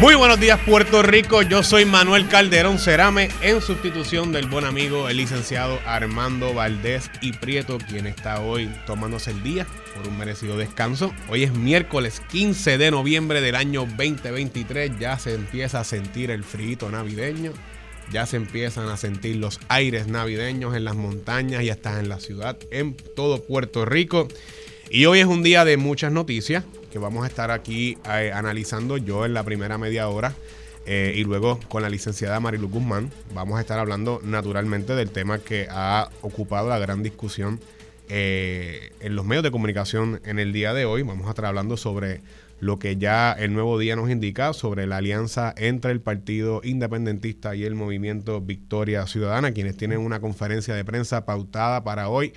Muy buenos días Puerto Rico, yo soy Manuel Calderón Cerame en sustitución del buen amigo el licenciado Armando Valdés y Prieto, quien está hoy tomándose el día por un merecido descanso. Hoy es miércoles 15 de noviembre del año 2023, ya se empieza a sentir el frío navideño, ya se empiezan a sentir los aires navideños en las montañas y hasta en la ciudad, en todo Puerto Rico. Y hoy es un día de muchas noticias que vamos a estar aquí eh, analizando yo en la primera media hora. Eh, y luego con la licenciada Marilu Guzmán vamos a estar hablando naturalmente del tema que ha ocupado la gran discusión eh, en los medios de comunicación en el día de hoy. Vamos a estar hablando sobre lo que ya el nuevo día nos indica sobre la alianza entre el Partido Independentista y el Movimiento Victoria Ciudadana, quienes tienen una conferencia de prensa pautada para hoy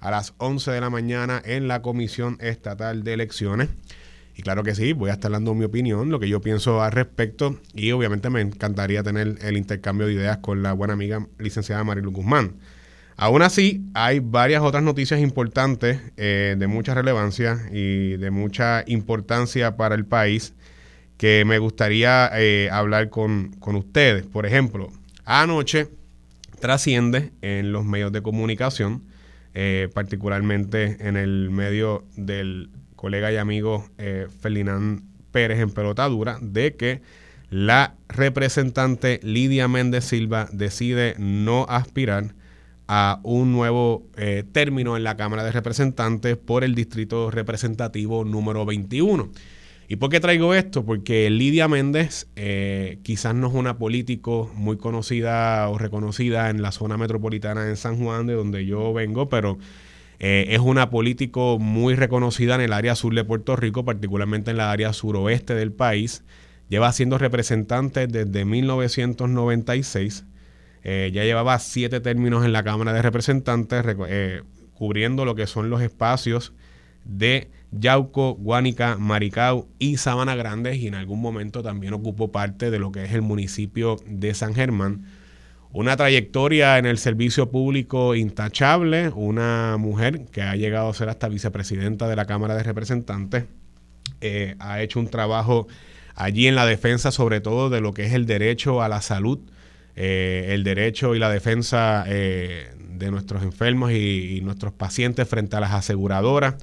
a las 11 de la mañana en la Comisión Estatal de Elecciones. Y claro que sí, voy a estar dando mi opinión, lo que yo pienso al respecto y obviamente me encantaría tener el intercambio de ideas con la buena amiga licenciada Marilu Guzmán. Aún así, hay varias otras noticias importantes eh, de mucha relevancia y de mucha importancia para el país que me gustaría eh, hablar con, con ustedes. Por ejemplo, anoche trasciende en los medios de comunicación eh, particularmente en el medio del colega y amigo eh, Ferdinand Pérez en pelotadura, de que la representante Lidia Méndez Silva decide no aspirar a un nuevo eh, término en la Cámara de Representantes por el Distrito Representativo número 21. ¿Y por qué traigo esto? Porque Lidia Méndez eh, quizás no es una político muy conocida o reconocida en la zona metropolitana de San Juan, de donde yo vengo, pero eh, es una político muy reconocida en el área sur de Puerto Rico, particularmente en la área suroeste del país. Lleva siendo representante desde 1996. Eh, ya llevaba siete términos en la Cámara de Representantes, cubriendo lo que son los espacios de Yauco, Guánica, Maricao y Sabana Grande y en algún momento también ocupó parte de lo que es el municipio de San Germán. Una trayectoria en el servicio público intachable, una mujer que ha llegado a ser hasta vicepresidenta de la Cámara de Representantes, eh, ha hecho un trabajo allí en la defensa sobre todo de lo que es el derecho a la salud, eh, el derecho y la defensa eh, de nuestros enfermos y, y nuestros pacientes frente a las aseguradoras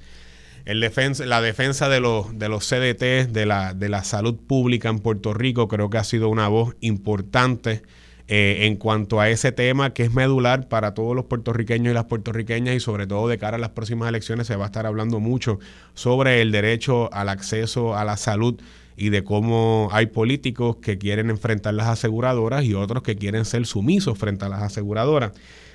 defensa, la defensa de los, de los CDT, de la, de la salud pública en Puerto Rico, creo que ha sido una voz importante eh, en cuanto a ese tema que es medular para todos los puertorriqueños y las puertorriqueñas y sobre todo de cara a las próximas elecciones se va a estar hablando mucho sobre el derecho al acceso a la salud y de cómo hay políticos que quieren enfrentar las aseguradoras y otros que quieren ser sumisos frente a las aseguradoras.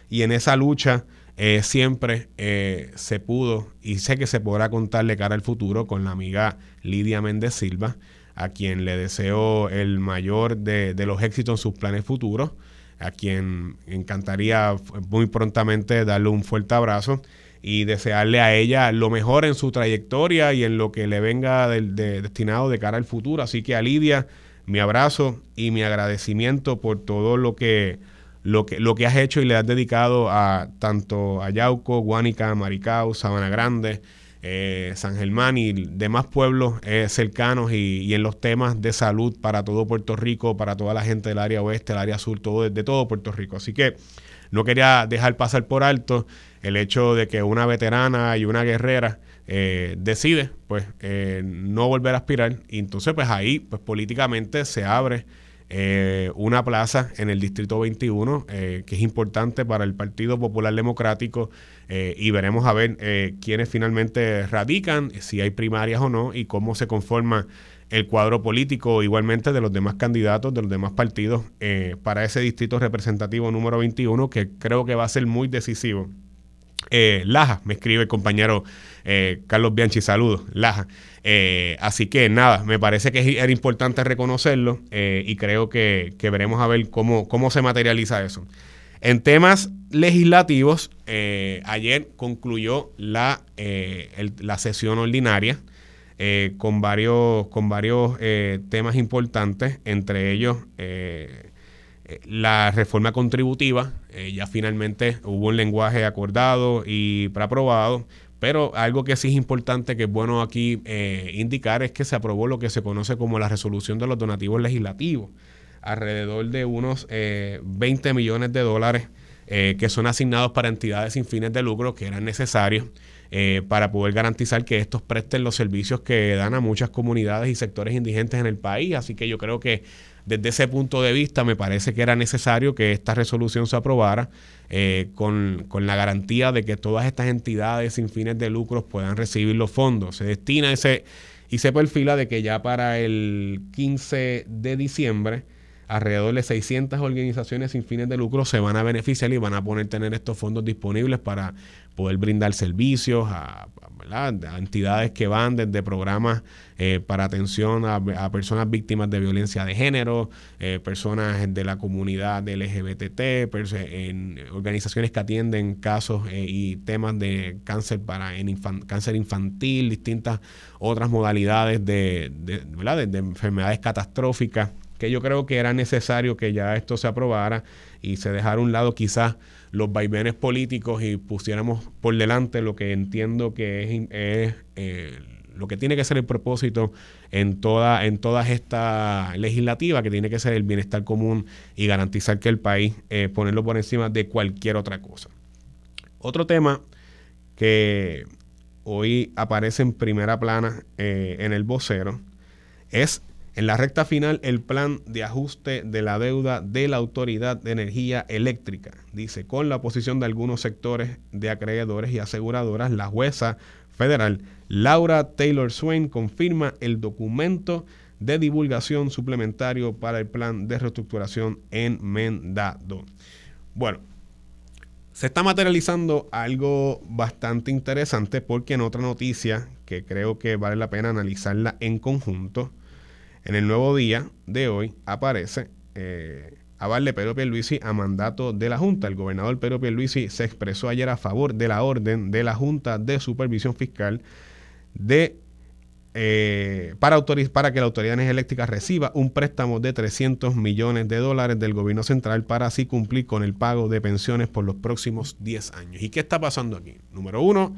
Y en esa lucha eh, siempre eh, se pudo y sé que se podrá contarle cara al futuro con la amiga Lidia Méndez Silva, a quien le deseo el mayor de, los éxitos en sus planes futuros, a quien encantaría muy prontamente darle un fuerte abrazo y desearle a ella lo mejor en su trayectoria y en lo que le venga destinado de cara al futuro. Así que a Lidia, mi abrazo y mi agradecimiento por todo lo que lo que, lo que has hecho y le has dedicado a tanto a Yauco, Guánica, Maricao, Sabana Grande, eh, San Germán y demás pueblos eh, cercanos y, en los temas de salud para todo Puerto Rico, para toda la gente del área oeste, el área sur, todo, de todo Puerto Rico. Así que no quería dejar pasar por alto el hecho de que una veterana y una guerrera eh, decide pues no volver a aspirar y entonces pues ahí pues políticamente se abre eh, una plaza en el Distrito 21 eh, que es importante para el Partido Popular Democrático eh, y veremos a ver quiénes finalmente radican, si hay primarias o no y cómo se conforma el cuadro político igualmente de los demás candidatos, de los demás partidos para ese distrito representativo número 21 que creo que va a ser muy decisivo. Laja, me escribe el compañero Carlos Bianchi, saludos, Laja. Eh, así que nada, me parece que era importante reconocerlo eh, y creo que, veremos a ver cómo, cómo se materializa eso. En temas legislativos, ayer concluyó la, la sesión ordinaria con varios, con varios temas importantes, entre ellos la reforma contributiva, eh, ya finalmente hubo un lenguaje acordado y preaprobado, pero algo que sí es importante, que es bueno aquí eh, indicar, es que se aprobó lo que se conoce como la resolución de los donativos legislativos, alrededor de unos 20 eh, millones de dólares que son asignados para entidades sin fines de lucro que eran necesarios. Para poder garantizar que estos presten los servicios que dan a muchas comunidades y sectores indigentes en el país. Así que yo creo que desde ese punto de vista, me parece que era necesario que esta resolución se aprobara eh, con, la garantía de que todas estas entidades sin fines de lucros puedan recibir los fondos. Se destina ese y se perfila de que ya para el 15 de diciembre alrededor de 600 organizaciones sin fines de lucro se van a beneficiar y van a poder tener estos fondos disponibles para poder brindar servicios a, entidades que van desde programas eh, para atención a, personas víctimas de violencia de género, eh, personas de la comunidad LGBT, en organizaciones que atienden casos eh, y temas de cáncer para en cáncer infantil, distintas otras modalidades de, de, de enfermedades catastróficas que yo creo que era necesario que ya esto se aprobara y se dejara a un lado quizás los vaivenes políticos y pusiéramos por delante lo que entiendo que es, eh, lo que tiene que ser el propósito en toda en todas estas legislativas, que tiene que ser el bienestar común y garantizar que el país eh, ponerlo por encima de cualquier otra cosa. Otro tema que hoy aparece en primera plana eh, en el vocero es en la recta final, el plan de ajuste de la deuda de la Autoridad de Energía Eléctrica. Dice, con la oposición de algunos sectores de acreedores y aseguradoras, la jueza federal Laura Taylor Swain confirma el documento de divulgación suplementario para el plan de reestructuración enmendado. Bueno, se está materializando algo bastante interesante porque en otra noticia que creo que vale la pena analizarla en conjunto, en el nuevo día de hoy aparece eh, aval de Pedro Pierluisi a mandato de la Junta. El gobernador Pedro Pierluisi se expresó ayer a favor de la orden de la Junta de Supervisión Fiscal de eh, para, para, que la Autoridad de Energía Eléctrica reciba un préstamo de 300 millones de dólares del gobierno central para así cumplir con el pago de pensiones por los próximos 10 años. ¿Y qué está pasando aquí? Número uno,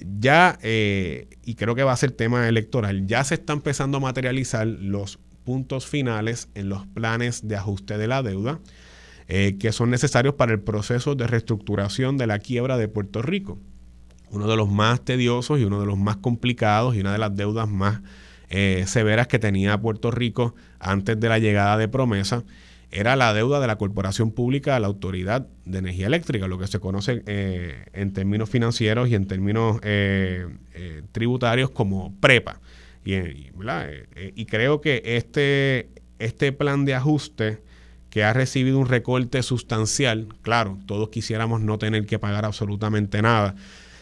ya, eh, y creo que va a ser tema electoral, ya se está empezando a materializar los puntos finales en los planes de ajuste de la deuda eh, que son necesarios para el proceso de reestructuración de la quiebra de Puerto Rico. Uno de los más tediosos y uno de los más complicados y una de las deudas más eh, severas que tenía Puerto Rico antes de la llegada de promesa era la deuda de la corporación pública a la Autoridad de Energía Eléctrica, lo que se conoce eh, en términos financieros y en términos eh, eh, tributarios como PREPA. Y, creo que este, este plan de ajuste que ha recibido un recorte sustancial, claro, todos quisiéramos no tener que pagar absolutamente nada,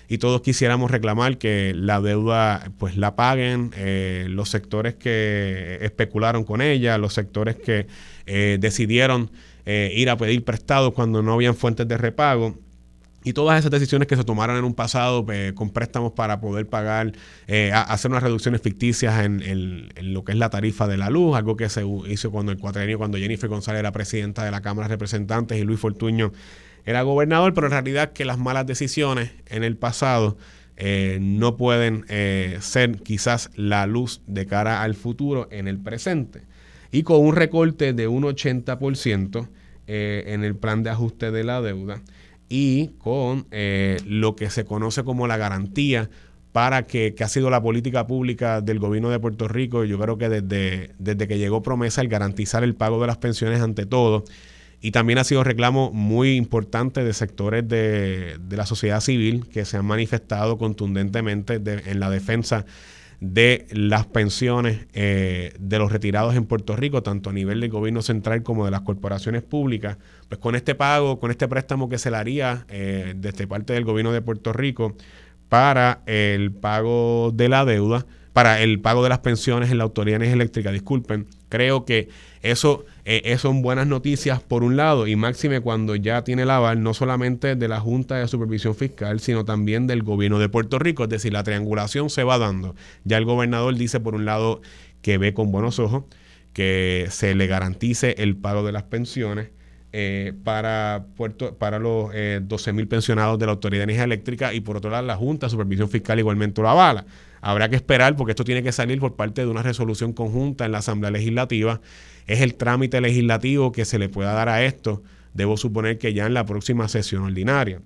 y todos quisiéramos reclamar que la deuda pues la paguen los sectores que especularon con ella, los sectores que eh, decidieron eh, ir a pedir prestado cuando no habían fuentes de repago. Y todas esas decisiones que se tomaron en un pasado eh, con préstamos para poder pagar, hacer unas reducciones ficticias en, lo que es la tarifa de la luz, algo que se hizo cuando el cuatrenio, cuando Jennifer González era presidenta de la Cámara de Representantes y Luis Fortuño era gobernador, pero en realidad que las malas decisiones en el pasado no pueden ser quizás la luz de cara al futuro en el presente y con un recorte de un 80% eh, en el plan de ajuste de la deuda y con eh, lo que se conoce como la garantía para que, que, ha sido la política pública del gobierno de Puerto Rico, yo creo que desde, desde que llegó promesa el garantizar el pago de las pensiones ante todo, y también ha sido reclamo muy importante de sectores de, de la sociedad civil que se han manifestado contundentemente en la defensa de las pensiones eh, de los retirados en Puerto Rico, tanto a nivel del gobierno central como de las corporaciones públicas, pues con este pago, con este préstamo que se le haría eh, desde parte del gobierno de Puerto Rico para el pago de la deuda, para el pago de las pensiones en la Autoridad Energética, disculpen, Creo que eso, eh, son buenas noticias por un lado y máxime cuando ya tiene el aval no solamente de la Junta de Supervisión Fiscal, sino también del gobierno de Puerto Rico. Es decir, la triangulación se va dando. Ya el gobernador dice por un lado que ve con buenos ojos que se le garantice el pago de las pensiones eh, para, Puerto, para los eh, 12 mil pensionados de la Autoridad de Energía Eléctrica y por otro lado la Junta de Supervisión Fiscal igualmente lo avala. Habrá que esperar porque esto tiene que salir por parte de una resolución conjunta en la Asamblea Legislativa. Es el trámite legislativo que se le pueda dar a esto. Debo suponer que ya en la próxima sesión ordinaria,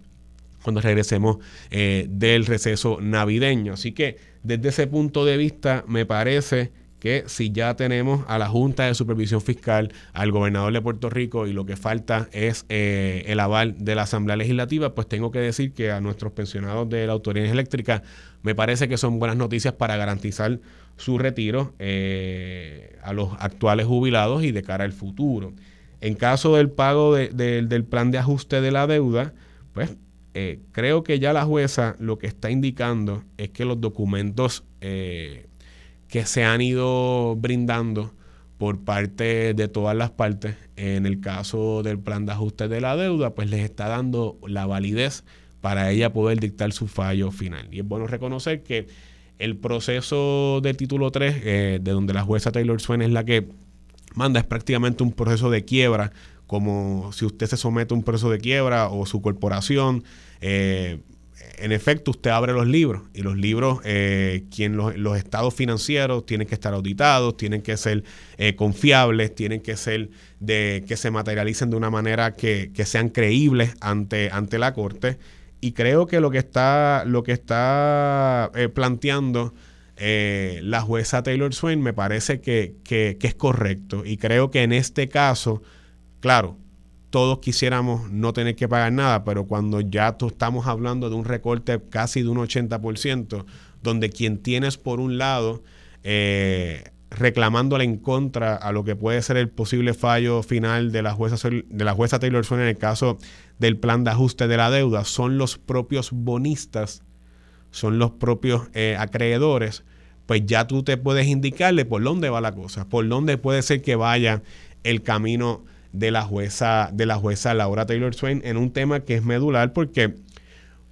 cuando regresemos eh, del receso navideño. Así que desde ese punto de vista me parece que si ya tenemos a la Junta de Supervisión Fiscal, al gobernador de Puerto Rico y lo que falta es eh, el aval de la Asamblea Legislativa, pues tengo que decir que a nuestros pensionados de la Autoridad Eléctrica me parece que son buenas noticias para garantizar su retiro eh, a los actuales jubilados y de cara al futuro. En caso del pago del plan de ajuste de la deuda, pues eh, creo que ya la jueza lo que está indicando es que los documentos que se han ido brindando por parte de todas las partes, en el caso del plan de ajuste de la deuda, pues les está dando la validez para ella poder dictar su fallo final. Y es bueno reconocer que el proceso del título 3, eh, de donde la jueza Taylor Swain es la que manda, es prácticamente un proceso de quiebra, como si usted se somete a un proceso de quiebra o su corporación. Eh, en efecto, usted abre los libros y los libros, eh, quien los, estados financieros tienen que estar auditados, tienen que ser eh, confiables, tienen que ser de que se materialicen de una manera que, sean creíbles ante, ante la corte. Y creo que lo que está, lo que está eh, planteando la jueza Taylor Swain me parece que, que es correcto. Y creo que en este caso, claro, todos quisiéramos no tener que pagar nada, pero cuando ya estamos hablando de un recorte casi de un 80%, donde quien tienes por un lado eh, reclamándole en contra a lo que puede ser el posible fallo final de la jueza, de la jueza Taylor Swain en el caso del plan de ajuste de la deuda, son los propios bonistas, son los propios eh, acreedores, pues ya tú te puedes indicarle por dónde va la cosa, por dónde puede ser que vaya el camino de la jueza, de la jueza Laura Taylor Swain en un tema que es medular porque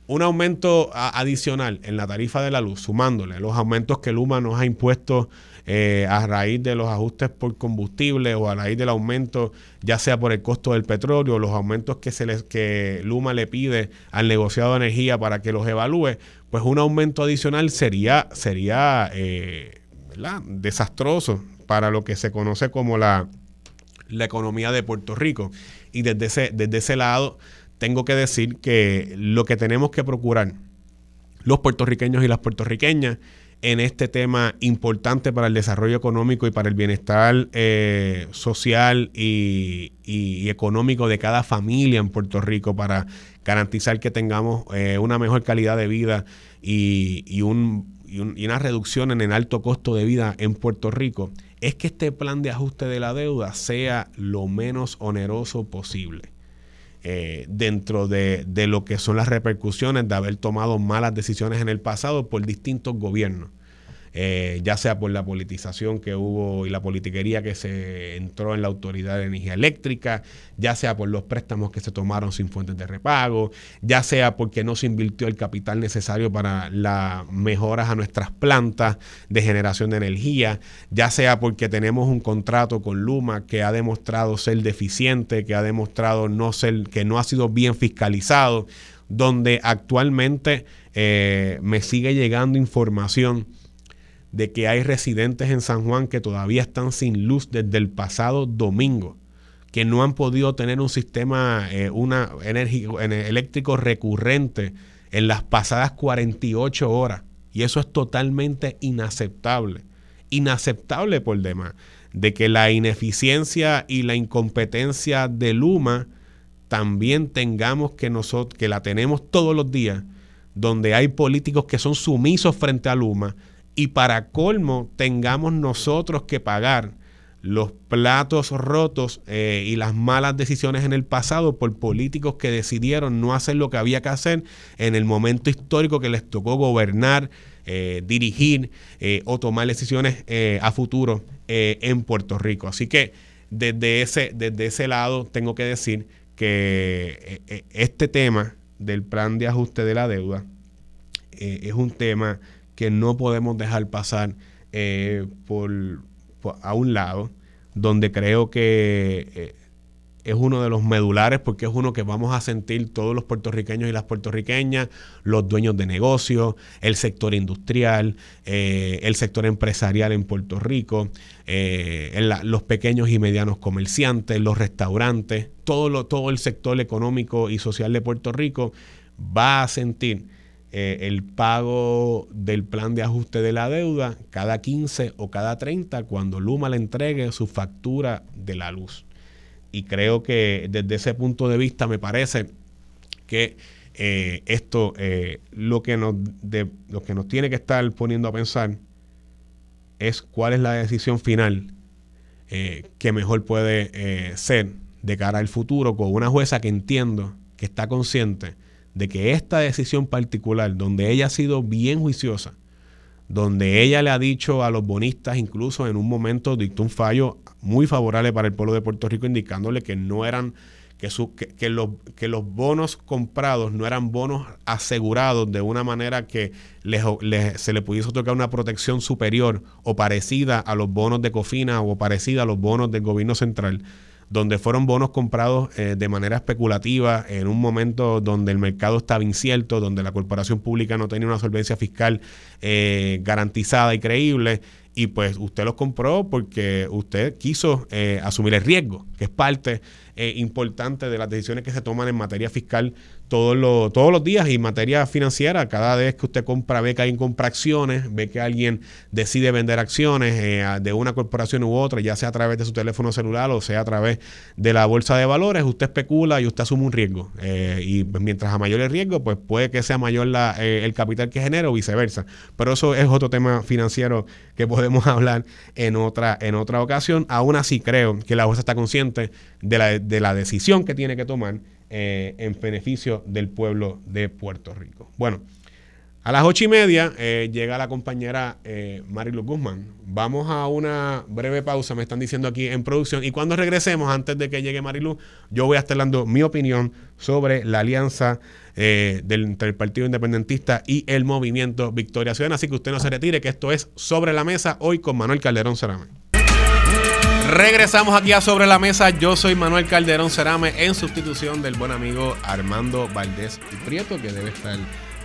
un aumento adicional en la tarifa de la luz, sumándole los aumentos que Luma nos ha impuesto eh, a raíz de los ajustes por combustible o a raíz del aumento, ya sea por el costo del petróleo, los aumentos que, se les, que Luma le pide al negociado de energía para que los evalúe, pues un aumento adicional sería, sería eh, desastroso para lo que se conoce como la la economía de Puerto Rico. Y desde ese, desde ese lado, tengo que decir que lo que tenemos que procurar los puertorriqueños y las puertorriqueñas en este tema importante para el desarrollo económico y para el bienestar eh, social y, económico de cada familia en Puerto Rico para garantizar que tengamos eh, una mejor calidad de vida y, y, un, y, una reducción en el alto costo de vida en Puerto Rico es que este plan de ajuste de la deuda sea lo menos oneroso posible. Eh, dentro de, de, lo que son las repercusiones de haber tomado malas decisiones en el pasado por distintos gobiernos. Eh, ya sea por la politización que hubo y la politiquería que se entró en la Autoridad de Energía Eléctrica, ya sea por los préstamos que se tomaron sin fuentes de repago, ya sea porque no se invirtió el capital necesario para las mejoras a nuestras plantas de generación de energía, ya sea porque tenemos un contrato con Luma que ha demostrado ser deficiente, que ha demostrado no ser, que no ha sido bien fiscalizado, donde actualmente eh, me sigue llegando información de que hay residentes en San Juan que todavía están sin luz desde el pasado domingo, que no han podido tener un sistema eh, una eléctrico recurrente en las pasadas 48 horas. Y eso es totalmente inaceptable. Inaceptable por demás. De que la ineficiencia y la incompetencia de Luma también tengamos que nosotros, que la tenemos todos los días, donde hay políticos que son sumisos frente a Luma, y para colmo tengamos nosotros que pagar los platos rotos eh, y las malas decisiones en el pasado por políticos que decidieron no hacer lo que había que hacer en el momento histórico que les tocó gobernar, eh, dirigir eh, o tomar decisiones a futuro en Puerto Rico. Así que desde ese, desde ese lado tengo que decir que este tema del plan de ajuste de la deuda es un tema que no podemos dejar pasar por a un lado, donde creo que eh, es uno de los medulares porque es uno que vamos a sentir todos los puertorriqueños y las puertorriqueñas, los dueños de negocios, el sector industrial, eh, el sector empresarial en Puerto Rico, eh, los pequeños y medianos comerciantes, los restaurantes, todo, todo el sector económico y social de Puerto Rico va a sentir eh, el pago del plan de ajuste de la deuda cada 15 o cada 30 cuando Luma le entregue su factura de la luz. Y creo que desde ese punto de vista me parece que eh, esto eh, lo, que nos lo que nos tiene que estar poniendo a pensar es cuál es la decisión final que mejor puede ser de cara al futuro con una jueza que entiendo que está consciente de que esta decisión particular, donde ella ha sido bien juiciosa, donde ella le ha dicho a los bonistas, incluso en un momento dictó un fallo muy favorable para el pueblo de Puerto Rico, indicándole que no eran, que, que, los, que los bonos comprados no eran bonos asegurados de una manera que se le pudiese otorgar una protección superior o parecida a los bonos de Cofina o parecida a los bonos del gobierno central donde fueron bonos comprados eh, de manera especulativa en un momento donde el mercado estaba incierto, donde la corporación pública no tenía una solvencia fiscal eh, garantizada y creíble. Y pues usted los compró porque usted quiso eh, asumir el riesgo, que es parte importante de las decisiones que se toman en materia fiscal todos los, todos los días y materia financiera, cada vez que usted compra, ve que alguien compra acciones, ve que alguien decide vender acciones eh, de una corporación u otra, ya sea a través de su teléfono celular o sea a través de la bolsa de valores, usted especula y usted asume un riesgo. Eh, y mientras a mayor el riesgo, pues puede que sea mayor la, eh, el capital que genera o viceversa. Pero eso es otro tema financiero que podemos hablar en otra, en otra ocasión. Aún así creo que la bolsa está consciente de la, de la decisión que tiene que tomar eh, en beneficio del pueblo de Puerto Rico. Bueno, a las ocho y media eh, llega la compañera eh, Marilu Guzmán. Vamos a una breve pausa, me están diciendo aquí en producción. Y cuando regresemos, antes de que llegue Marilu, yo voy a estar dando mi opinión sobre la alianza del, entre el Partido Independentista y el Movimiento Victoria Ciudadana. Así que usted no se retire, que esto es Sobre la Mesa hoy con Manuel Calderón Cerame. Regresamos aquí a Sobre la Mesa. Yo soy Manuel Calderón Cerame en sustitución del buen amigo Armando Valdés y Prieto, que debe estar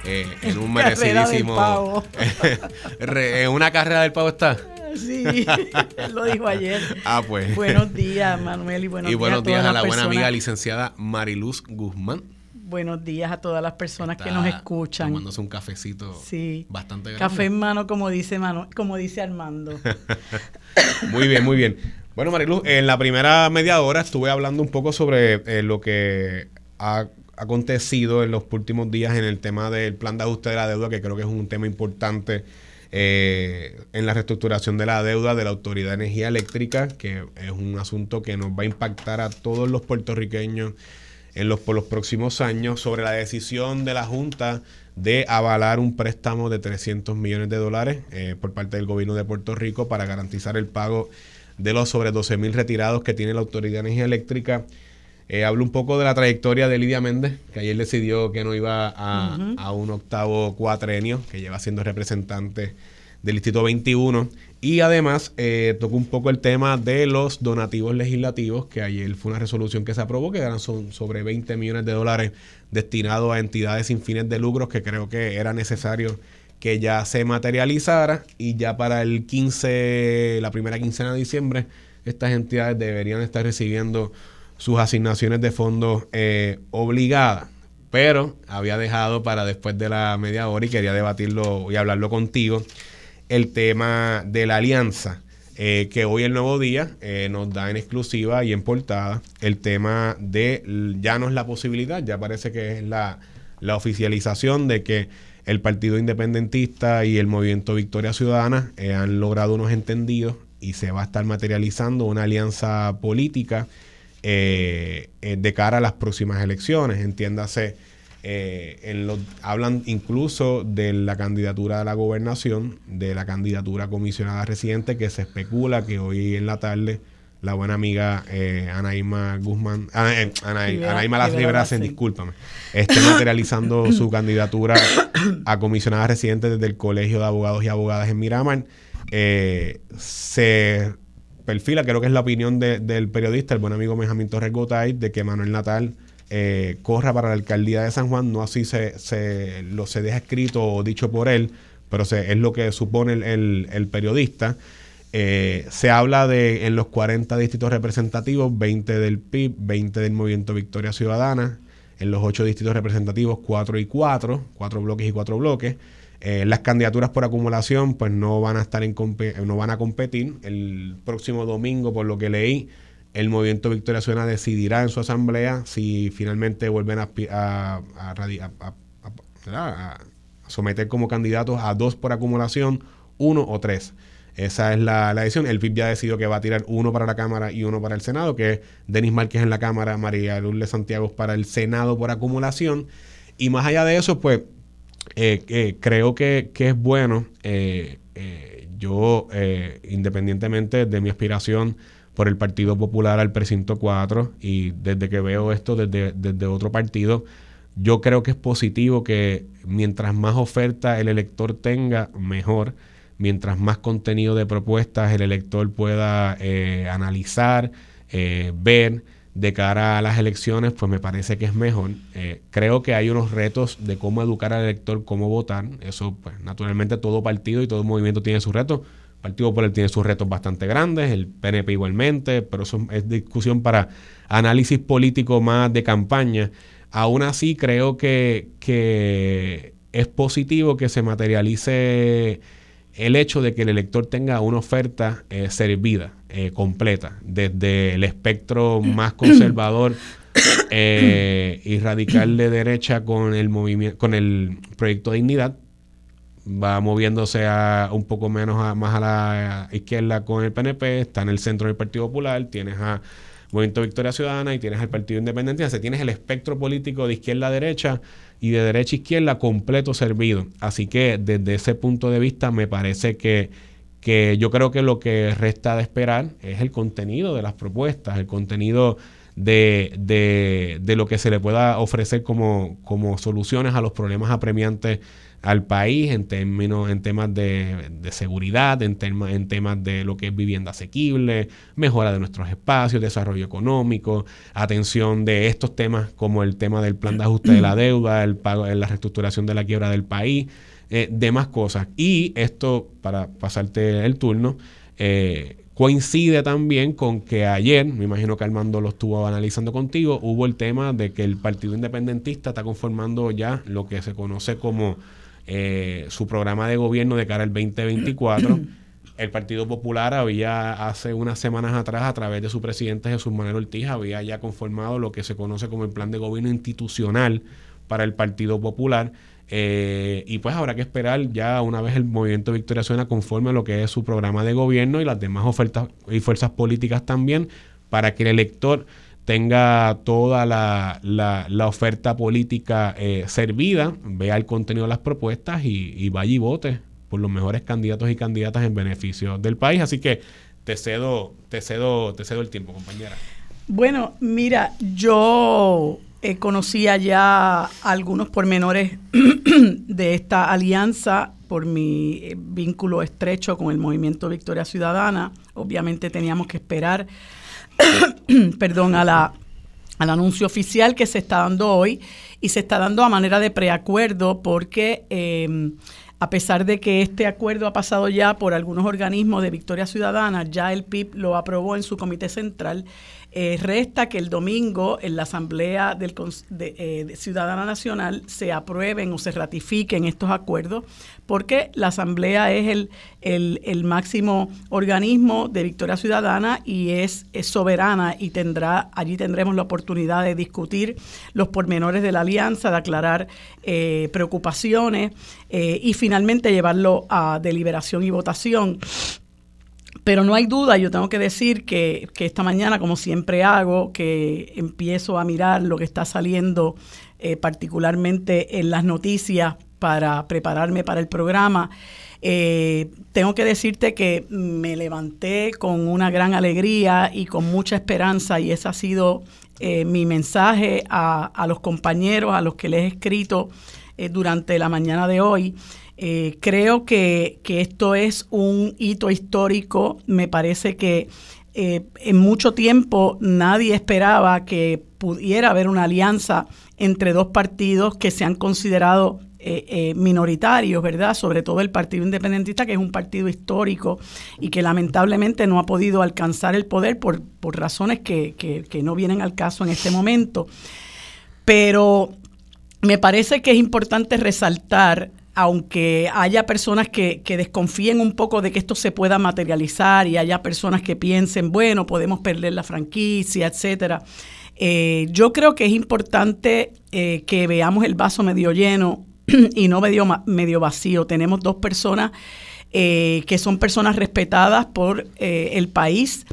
eh, en un merecidísimo. ¿En una carrera del pavo está? Sí, lo dijo ayer. Ah, pues. Buenos días, Manuel, y buenos, y buenos días, a, la buena amiga licenciada Mariluz Guzmán. Buenos días a todas las personas que nos escuchan. Tomándose un cafecito sí. bastante grande. Café en mano, como dice, Manuel, como dice Armando. muy bien, muy bien. Bueno, Marilu, en la primera media hora estuve hablando un poco sobre eh, lo que ha acontecido en los últimos días en el tema del plan de ajuste de la deuda, que creo que es un tema importante eh, en la reestructuración de la deuda de la Autoridad de Energía Eléctrica, que es un asunto que nos va a impactar a todos los puertorriqueños en los, por los próximos años, sobre la decisión de la Junta de avalar un préstamo de 300 millones de dólares eh, por parte del gobierno de Puerto Rico para garantizar el pago de los sobre 12 mil retirados que tiene la Autoridad de Energía Eléctrica. Eh, hablo un poco de la trayectoria de Lidia Méndez, que ayer decidió que no iba a, un octavo cuatrenio, que lleva siendo representante del Distrito 21. Y además eh, tocó un poco el tema de los donativos legislativos, que ayer fue una resolución que se aprobó, que eran son sobre 20 millones de dólares destinados a entidades sin fines de lucros, que creo que era necesario que ya se materializara y ya para el 15, la primera quincena de diciembre, estas entidades deberían estar recibiendo sus asignaciones de fondos eh, obligadas. Pero había dejado para después de la media hora y quería debatirlo y hablarlo contigo el tema de la alianza. Eh, que hoy el nuevo día eh, nos da en exclusiva y en portada el tema de ya no es la posibilidad, ya parece que es la, la oficialización de que el Partido Independentista y el Movimiento Victoria Ciudadana eh, han logrado unos entendidos y se va a estar materializando una alianza política eh, eh, de cara a las próximas elecciones. Entiéndase, eh, en lo, hablan incluso de la candidatura a la gobernación, de la candidatura comisionada residente, que se especula que hoy en la tarde la buena amiga eh, Anaíma Guzmán, ah, eh, Anaíma Las Riveras, discúlpame, esté materializando su candidatura a comisionada residente desde el Colegio de Abogados y Abogadas en Miramar. Eh, se perfila, creo que es la opinión del periodista, el buen amigo Benjamín Torres Gotay, de que Manuel Natal eh, corra para la alcaldía de San Juan. No así se, se, lo, se deja escrito o dicho por él, pero es lo que supone el, periodista. Eh, se habla de en los 40 distritos representativos, 20 del PIB, 20 del Movimiento Victoria Ciudadana, en los 8 distritos representativos, 4 y 4, 4 bloques y 4 bloques. Eh, las candidaturas por acumulación pues no van a estar en no van a competir. El próximo domingo, por lo que leí, el movimiento Victoria Ciudadana decidirá en su asamblea si finalmente vuelven a, a, someter como candidatos a dos por acumulación, uno o tres. Esa es la, decisión. El PIB ya decidió que va a tirar uno para la Cámara y uno para el Senado, que es Denis Márquez en la Cámara, María Lourdes Santiago para el Senado por acumulación. Y más allá de eso, pues eh, creo que, es bueno, eh, eh, yo independientemente de mi aspiración por el Partido Popular al precinto 4 y desde que veo esto desde, desde otro partido, yo creo que es positivo que mientras más oferta el elector tenga, mejor. Mientras más contenido de propuestas el elector pueda analizar, ver de cara a las elecciones, pues me parece que es mejor. Eh, creo que hay unos retos de cómo educar al elector, cómo votar. Eso, pues, naturalmente todo partido y todo movimiento tiene sus retos. El Partido Popular tiene sus retos bastante grandes, el PNP igualmente, pero eso es discusión para análisis político más de campaña. Aún así, creo que, que es positivo que se materialice el hecho de que el elector tenga una oferta eh, servida, eh, completa, desde el espectro más conservador eh, y radical de derecha con el movimiento, con el proyecto Dignidad, va moviéndose a un poco menos a, más a la izquierda con el PNP, está en el centro del Partido Popular, tienes a Movimiento Victoria Ciudadana y tienes al Partido Independiente, o tienes el espectro político de izquierda a derecha y de derecha a izquierda completo servido. Así que desde ese punto de vista me parece que, que yo creo que lo que resta de esperar es el contenido de las propuestas, el contenido de, de, de lo que se le pueda ofrecer como, como soluciones a los problemas apremiantes al país en términos, en temas de, seguridad, en, en temas de lo que es vivienda asequible, mejora de nuestros espacios, desarrollo económico, atención de estos temas como el tema del plan de ajuste de la deuda, el pago, la reestructuración de la quiebra del país, eh, demás cosas. Y esto, para pasarte el turno, eh, coincide también con que ayer, me imagino que Armando lo estuvo analizando contigo, hubo el tema de que el Partido Independentista está conformando ya lo que se conoce como eh, su programa de gobierno de cara al 2024. El Partido Popular había hace unas semanas atrás, a través de su presidente Jesús Manuel Ortiz, había ya conformado lo que se conoce como el plan de gobierno institucional para el Partido Popular. Eh, y pues habrá que esperar ya una vez el movimiento Victoria Suena conforme a lo que es su programa de gobierno y las demás ofertas y fuerzas políticas también, para que el elector tenga toda la, la, oferta política eh, servida, vea el contenido de las propuestas y, vaya y vote por los mejores candidatos y candidatas en beneficio del país. Así que te cedo, te cedo, te cedo el tiempo, compañera. Bueno, mira, yo eh, conocía ya algunos pormenores de esta alianza por mi eh, vínculo estrecho con el movimiento Victoria Ciudadana. Obviamente teníamos que esperar perdón, a la, al anuncio oficial que se está dando hoy y se está dando a manera de preacuerdo porque em, a pesar de que este acuerdo ha pasado ya por algunos organismos de Victoria Ciudadana, ya el PIB lo aprobó en su comité central eh, resta que el domingo en la Asamblea del, eh, Ciudadana Nacional se aprueben o se ratifiquen estos acuerdos, porque la Asamblea es el, el, máximo organismo de Victoria Ciudadana y es, soberana y tendrá allí tendremos la oportunidad de discutir los pormenores de la alianza, de aclarar eh, preocupaciones y finalmente llevarlo a deliberación y votación. Pero no hay duda, yo tengo que decir que, que, esta mañana, como siempre hago, que empiezo a mirar lo que está saliendo eh, particularmente en las noticias para prepararme para el programa. Eh, tengo que decirte que me levanté con una gran alegría y con mucha esperanza y ese ha sido eh, mi mensaje a, a, los compañeros, a los que les he escrito durante la mañana de hoy. Eh, creo que, esto es un hito histórico. Me parece que eh, en mucho tiempo nadie esperaba que pudiera haber una alianza entre dos partidos que se han considerado eh, minoritarios, ¿verdad? Sobre todo el Partido Independentista, que es un partido histórico y que lamentablemente no ha podido alcanzar el poder por, razones que, que no vienen al caso en este momento. Pero me parece que es importante resaltar aunque haya personas que, desconfíen un poco de que esto se pueda materializar y haya personas que piensen, bueno, podemos perder la franquicia, etcétera. Eh, yo creo que es importante eh, que veamos el vaso medio lleno y no medio, medio vacío. Tenemos dos personas eh, que son personas respetadas por el país.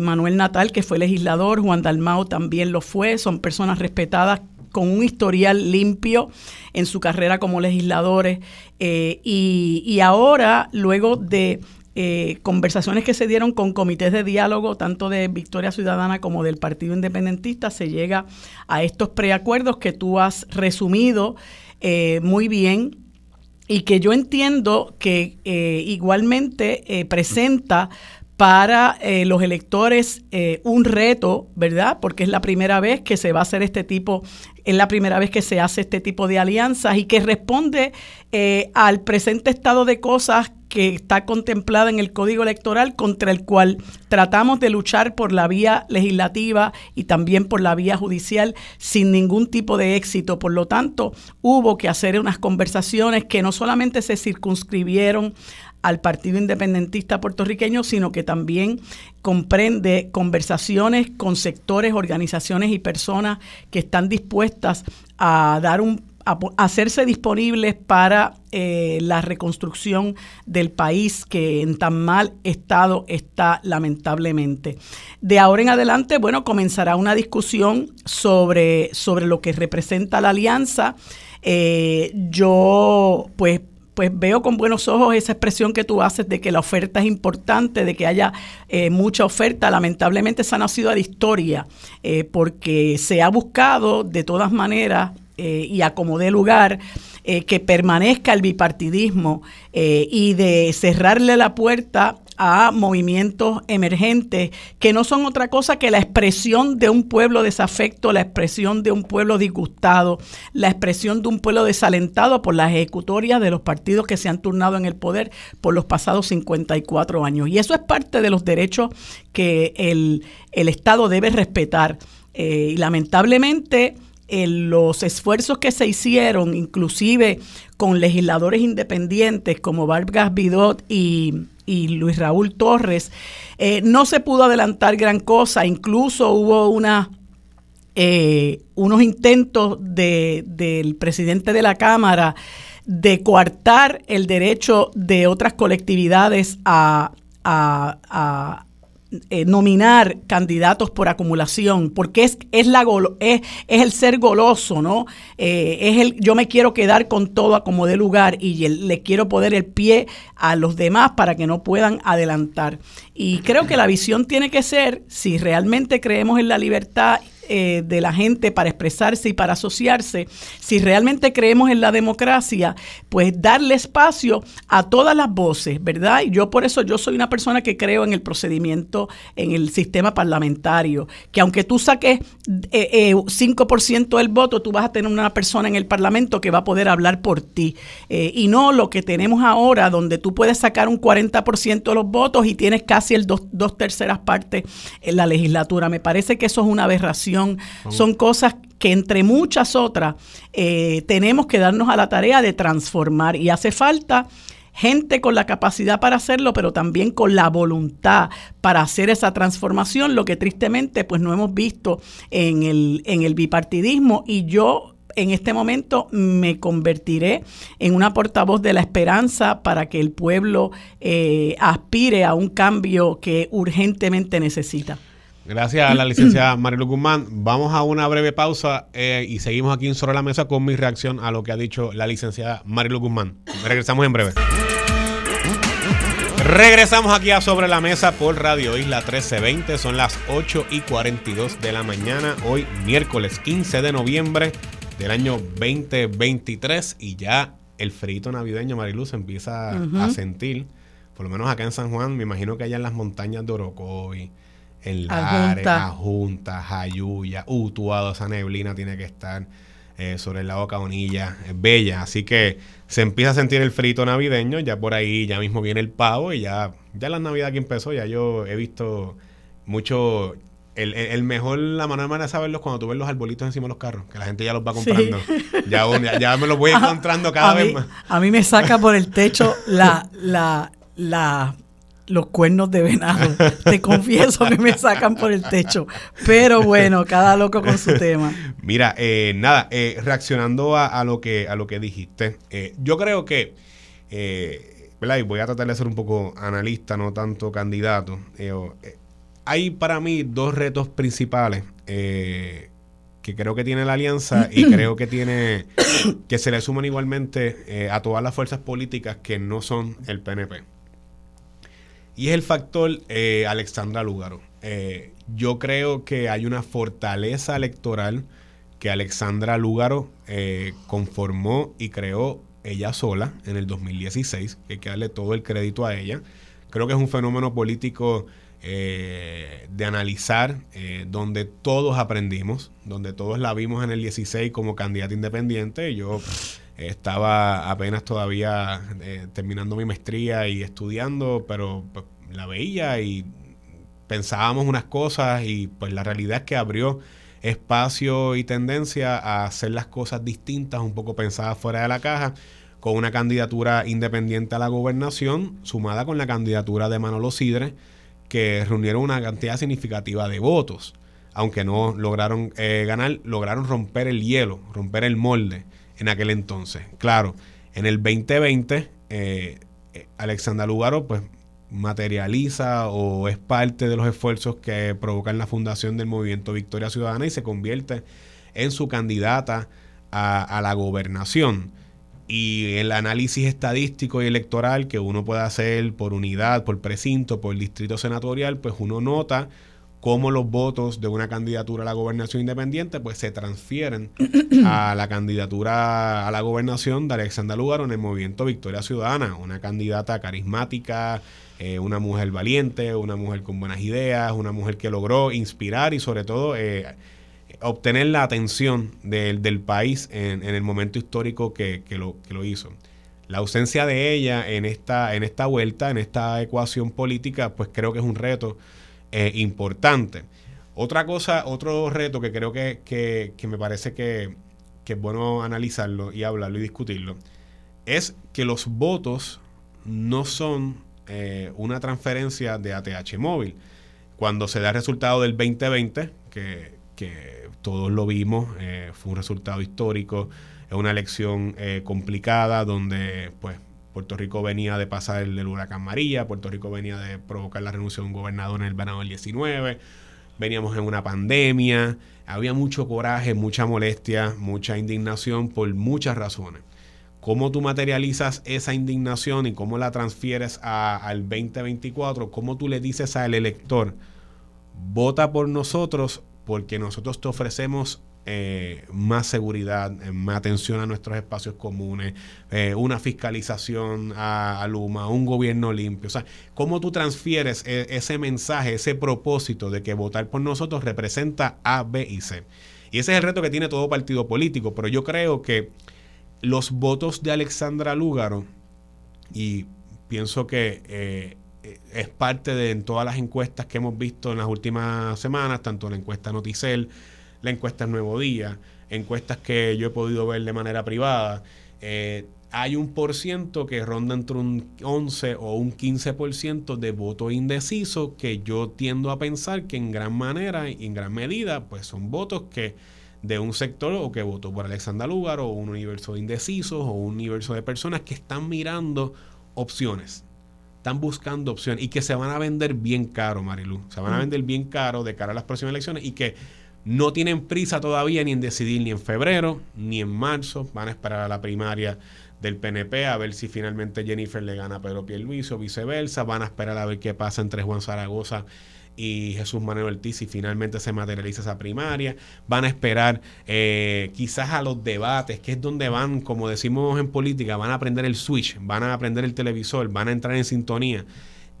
Manuel Natal, que fue legislador, Juan Dalmau también lo fue, son personas respetadas con un historial limpio en su carrera como legisladores. Eh, y, ahora, luego de eh, conversaciones que se dieron con comités de diálogo, tanto de Victoria Ciudadana como del Partido Independentista, se llega a estos preacuerdos que tú has resumido eh, muy bien y que yo entiendo que igualmente presenta para eh, los electores eh, un reto, ¿verdad? Porque es la primera vez que se va a hacer este tipo, es la primera vez que se hace este tipo de alianzas y que responde eh, al presente estado de cosas que está contemplada en el Código Electoral contra el cual tratamos de luchar por la vía legislativa y también por la vía judicial sin ningún tipo de éxito. Por lo tanto, hubo que hacer unas conversaciones que no solamente se circunscribieron al Partido Independentista puertorriqueño, sino que también comprende conversaciones con sectores, organizaciones y personas que están dispuestas a dar un a hacerse disponibles para eh, la reconstrucción del país que en tan mal estado está lamentablemente. De ahora en adelante, bueno, comenzará una discusión sobre, sobre lo que representa la alianza. Eh, yo, pues, pues veo con buenos ojos esa expresión que tú haces de que la oferta es importante, de que haya eh, mucha oferta. Lamentablemente esa no ha sido la historia, eh, porque se ha buscado de todas maneras eh, y a como dé lugar que permanezca el bipartidismo y de cerrarle la puerta a movimientos emergentes que no son otra cosa que la expresión de un pueblo desafecto, la expresión de un pueblo disgustado, la expresión de un pueblo desalentado por las ejecutorias de los partidos que se han turnado en el poder por los pasados 54 años. Y eso es parte de los derechos que el, Estado debe respetar. Eh, y lamentablemente los esfuerzos que se hicieron, inclusive con legisladores independientes como Vargas Bidot y y Luis Raúl Torres, eh, no se pudo adelantar gran cosa, incluso hubo eh, unos intentos de, del presidente de la Cámara de coartar el derecho de otras colectividades a eh, nominar candidatos por acumulación, porque es, es, la es, es el ser goloso, ¿no? Eh, es el yo me quiero quedar con todo a como de lugar y le quiero poner el pie a los demás para que no puedan adelantar. Y creo que la visión tiene que ser, si realmente creemos en la libertad eh, de la gente para expresarse y para asociarse, si realmente creemos en la democracia, pues darle espacio a todas las voces, ¿verdad? Y yo por eso yo soy una persona que creo en el procedimiento, en el sistema parlamentario, que aunque tú saques eh, 5% eh, del voto, tú vas a tener una persona en el Parlamento que va a poder hablar por ti. Eh, y no lo que tenemos ahora, donde tú puedes sacar un 40% de los votos y tienes casi el dos, dos terceras partes en la legislatura. Me parece que eso es una aberración son cosas que entre muchas otras eh, tenemos que darnos a la tarea de transformar. Y hace falta gente con la capacidad para hacerlo, pero también con la voluntad para hacer esa transformación, lo que tristemente pues no hemos visto en el, en el bipartidismo. Y yo en este momento me convertiré en una portavoz de la esperanza para que el pueblo eh, aspire a un cambio que urgentemente necesita. Gracias a la licenciada Marilu Guzmán. Vamos a una breve pausa eh, y seguimos aquí en Sobre la Mesa con mi reacción a lo que ha dicho la licenciada Marilu Guzmán. Regresamos en breve. Regresamos aquí a Sobre la Mesa por Radio Isla 1320. Son las 8 y 42 de la mañana. Hoy, miércoles 15 de noviembre del año 2023. Y ya el frito navideño, Marilu, se empieza a sentir. Por lo menos acá en San Juan, me imagino que allá en las montañas de Orocoy en Lares, Ajunta, Jayuya, Utuado, esa neblina tiene que estar eh, sobre el lago Caonilla, es bella, así que se empieza a sentir el frito navideño, ya por ahí ya mismo viene el pavo y ya, ya la Navidad que empezó, ya yo he visto mucho, el, mejor, la manera de saberlo es cuando tú ves los arbolitos encima de los carros, que la gente ya los va comprando. Ya, ya, me los voy encontrando cada vez más. A mí me saca por el techo la, la, la los cuernos de venado. Te confieso que me sacan por el techo. Pero bueno, cada loco con su tema. Mira, eh, nada, eh, reaccionando a, lo que, a lo que dijiste, eh, yo creo que, ¿verdad? Y voy a tratar de ser un poco analista, no tanto candidato. hay para mí dos retos principales que creo que tiene la alianza y creo que tiene que se le suman igualmente a todas las fuerzas políticas que no son el PNP. Y es el factor eh, Alexandra Lúgaro. Eh, yo creo que hay una fortaleza electoral que Alexandra Lúgaro eh, conformó y creó ella sola en el 2016, que hay que darle todo el crédito a ella. Creo que es un fenómeno político de analizar, donde todos aprendimos, donde todos la vimos en el 16 como candidata independiente. Yo estaba apenas todavía eh, terminando mi maestría y estudiando, pero pues, la veía y pensábamos unas cosas y pues la realidad es que abrió espacio y tendencia a hacer las cosas distintas, un poco pensadas fuera de la caja, con una candidatura independiente a la gobernación, sumada con la candidatura de Manolo Sidre, que reunieron una cantidad significativa de votos. Aunque no lograron eh, ganar, lograron romper el hielo, romper el molde en aquel entonces. Claro, en el 2020, eh, eh, Alexandra pues materializa o es parte de los esfuerzos que provocan la fundación del movimiento Victoria Ciudadana y se convierte en su candidata a, la gobernación. Y el análisis estadístico y electoral que uno puede hacer por unidad, por precinto, por distrito senatorial, pues uno nota cómo los votos de una candidatura a la gobernación independiente pues se transfieren a la candidatura a la gobernación de Alexandra Lugaro en el movimiento Victoria Ciudadana, una candidata carismática, eh, una mujer valiente, una mujer con buenas ideas, una mujer que logró inspirar y sobre todo eh, obtener la atención del país en, el momento histórico que, lo, que lo hizo. La ausencia de ella en esta, en esta vuelta, en esta ecuación política, pues creo que es un reto eh, importante. Otra cosa, otro reto que creo que, me parece que, es bueno analizarlo y hablarlo y discutirlo, es que los votos no son eh, una transferencia de ATH móvil. Cuando se da el resultado del 2020, que, todos lo vimos, eh, fue un resultado histórico, es una elección complicada donde pues Puerto Rico venía de pasar el, huracán María, Puerto Rico venía de provocar la renuncia de un gobernador en el verano del 19, veníamos en una pandemia, había mucho coraje, mucha molestia, mucha indignación por muchas razones. ¿Cómo tú materializas esa indignación y cómo la transfieres al 2024? ¿Cómo tú le dices al elector, vota por nosotros porque nosotros te ofrecemos eh, más seguridad, eh, más atención a nuestros espacios comunes, eh, una fiscalización a, Luma, un gobierno limpio. O sea, ¿cómo tú transfieres ese mensaje, ese propósito de que votar por nosotros representa A, B y C? Y ese es el reto que tiene todo partido político, pero yo creo que los votos de Alexandra Lúgaro, y pienso que es parte de todas las encuestas que hemos visto en las últimas semanas, tanto la encuesta Noticel, la encuesta Nuevo Día, encuestas que yo he podido ver de manera privada. Eh, hay un por ciento que ronda entre un 11 o un 15% de voto indeciso que yo tiendo a pensar que en gran manera y en gran medida pues son votos que de un sector o que votó por Alexander Lugar o un universo de indecisos o un universo de personas que están mirando opciones. Están buscando opciones y que se van a vender bien caro, Marilu. Se van a vender bien caro de cara a las próximas elecciones y que no tienen prisa todavía ni en decidir ni en febrero ni en marzo. Van a esperar a la primaria del PNP a ver si finalmente Jennifer le gana a Pedro Pierluisi o viceversa. Van a esperar a ver qué pasa entre Juan Zaragoza y Jesús Manuel Ortiz si finalmente se materializa esa primaria. Van a esperar eh, quizás a los debates, que es donde van, como decimos en política, van a aprender el switch, van a aprender el televisor, van a entrar en sintonía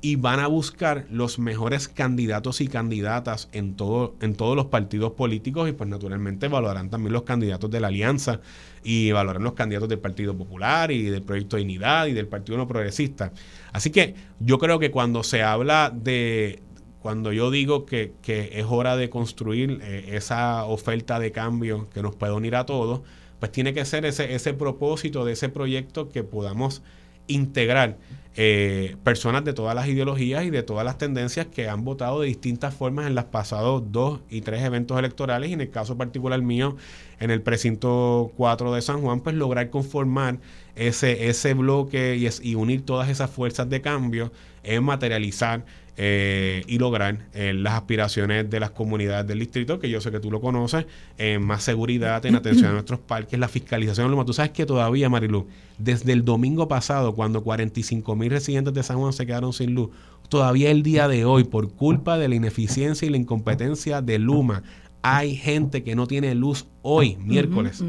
y van a buscar los mejores candidatos y candidatas en, todo, en todos los partidos políticos y pues naturalmente evaluarán también los candidatos de la alianza y evaluarán los candidatos del Partido Popular y del Proyecto de Unidad y del Partido No Progresista. Así que yo creo que cuando se habla de, cuando yo digo que, es hora de construir eh, esa oferta de cambio que nos puede unir a todos, pues tiene que ser ese, ese propósito de ese proyecto que podamos integrar eh, personas de todas las ideologías y de todas las tendencias que han votado de distintas formas en los pasados dos y tres eventos electorales y en el caso particular mío en el precinto 4 de San Juan pues lograr conformar ese, ese bloque y, y unir todas esas fuerzas de cambio en materializar eh, y lograr eh, las aspiraciones de las comunidades del distrito, que yo sé que tú lo conoces, en más seguridad, en atención a nuestros parques, la fiscalización. Lo Tú sabes que todavía, Marilu, desde el domingo pasado, cuando 45 mil residentes de San Juan se quedaron sin luz, todavía el día de hoy, por culpa de la ineficiencia y la incompetencia de Luma, hay gente que no tiene luz hoy, miércoles.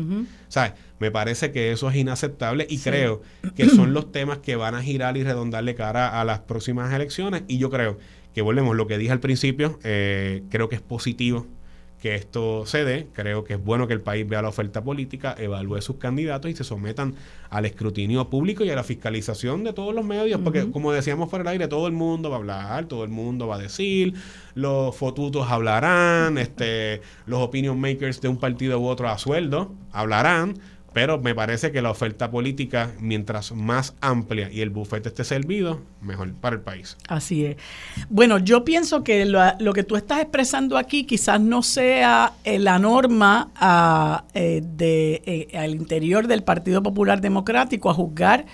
¿Sabes? Me parece que eso es inaceptable y creo que son los temas que van a girar y redondarle cara a las próximas elecciones. Y yo creo que volvemos, lo que dije al principio, eh, creo que es positivo que esto se dé. Creo que es bueno que el país vea la oferta política, evalúe sus candidatos y se sometan al escrutinio público y a la fiscalización de todos los medios, porque como decíamos fuera del aire, todo el mundo va a hablar, todo el mundo va a decir, los fotutos hablarán, este, los opinion makers de un partido u otro a sueldo hablarán pero me parece que la oferta política, mientras más amplia y el bufete esté servido, mejor para el país. Así es. Bueno, yo pienso que lo, que tú estás expresando aquí quizás no sea eh, la norma ah, eh, de, eh, al interior del Partido Popular Democrático a juzgar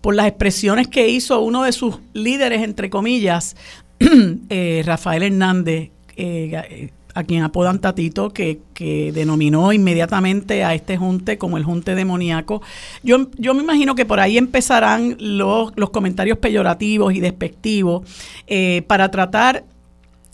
por las expresiones que hizo uno de sus líderes, entre comillas, Rafael Hernández a quien apodan Tatito, que, que, denominó inmediatamente a este junte como el junte demoníaco. Yo, yo me imagino que por ahí empezarán los, los comentarios peyorativos y despectivos eh, para tratar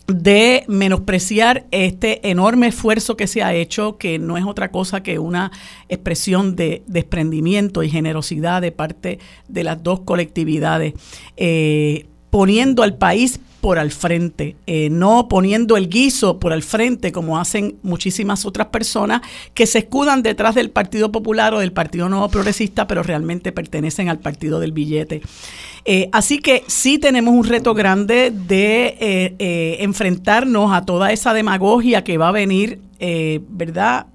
de menospreciar este enorme esfuerzo que se ha hecho, que no es otra cosa que una expresión de desprendimiento y generosidad de parte de las dos colectividades, eh, poniendo al país por al frente, eh, no poniendo el guiso por al frente como hacen muchísimas otras personas que se escudan detrás del Partido Popular o del Partido Nuevo Progresista, pero realmente pertenecen al Partido del Billete. Eh, así que sí tenemos un reto grande de eh, enfrentarnos a toda esa demagogia que va a venir, ¿verdad?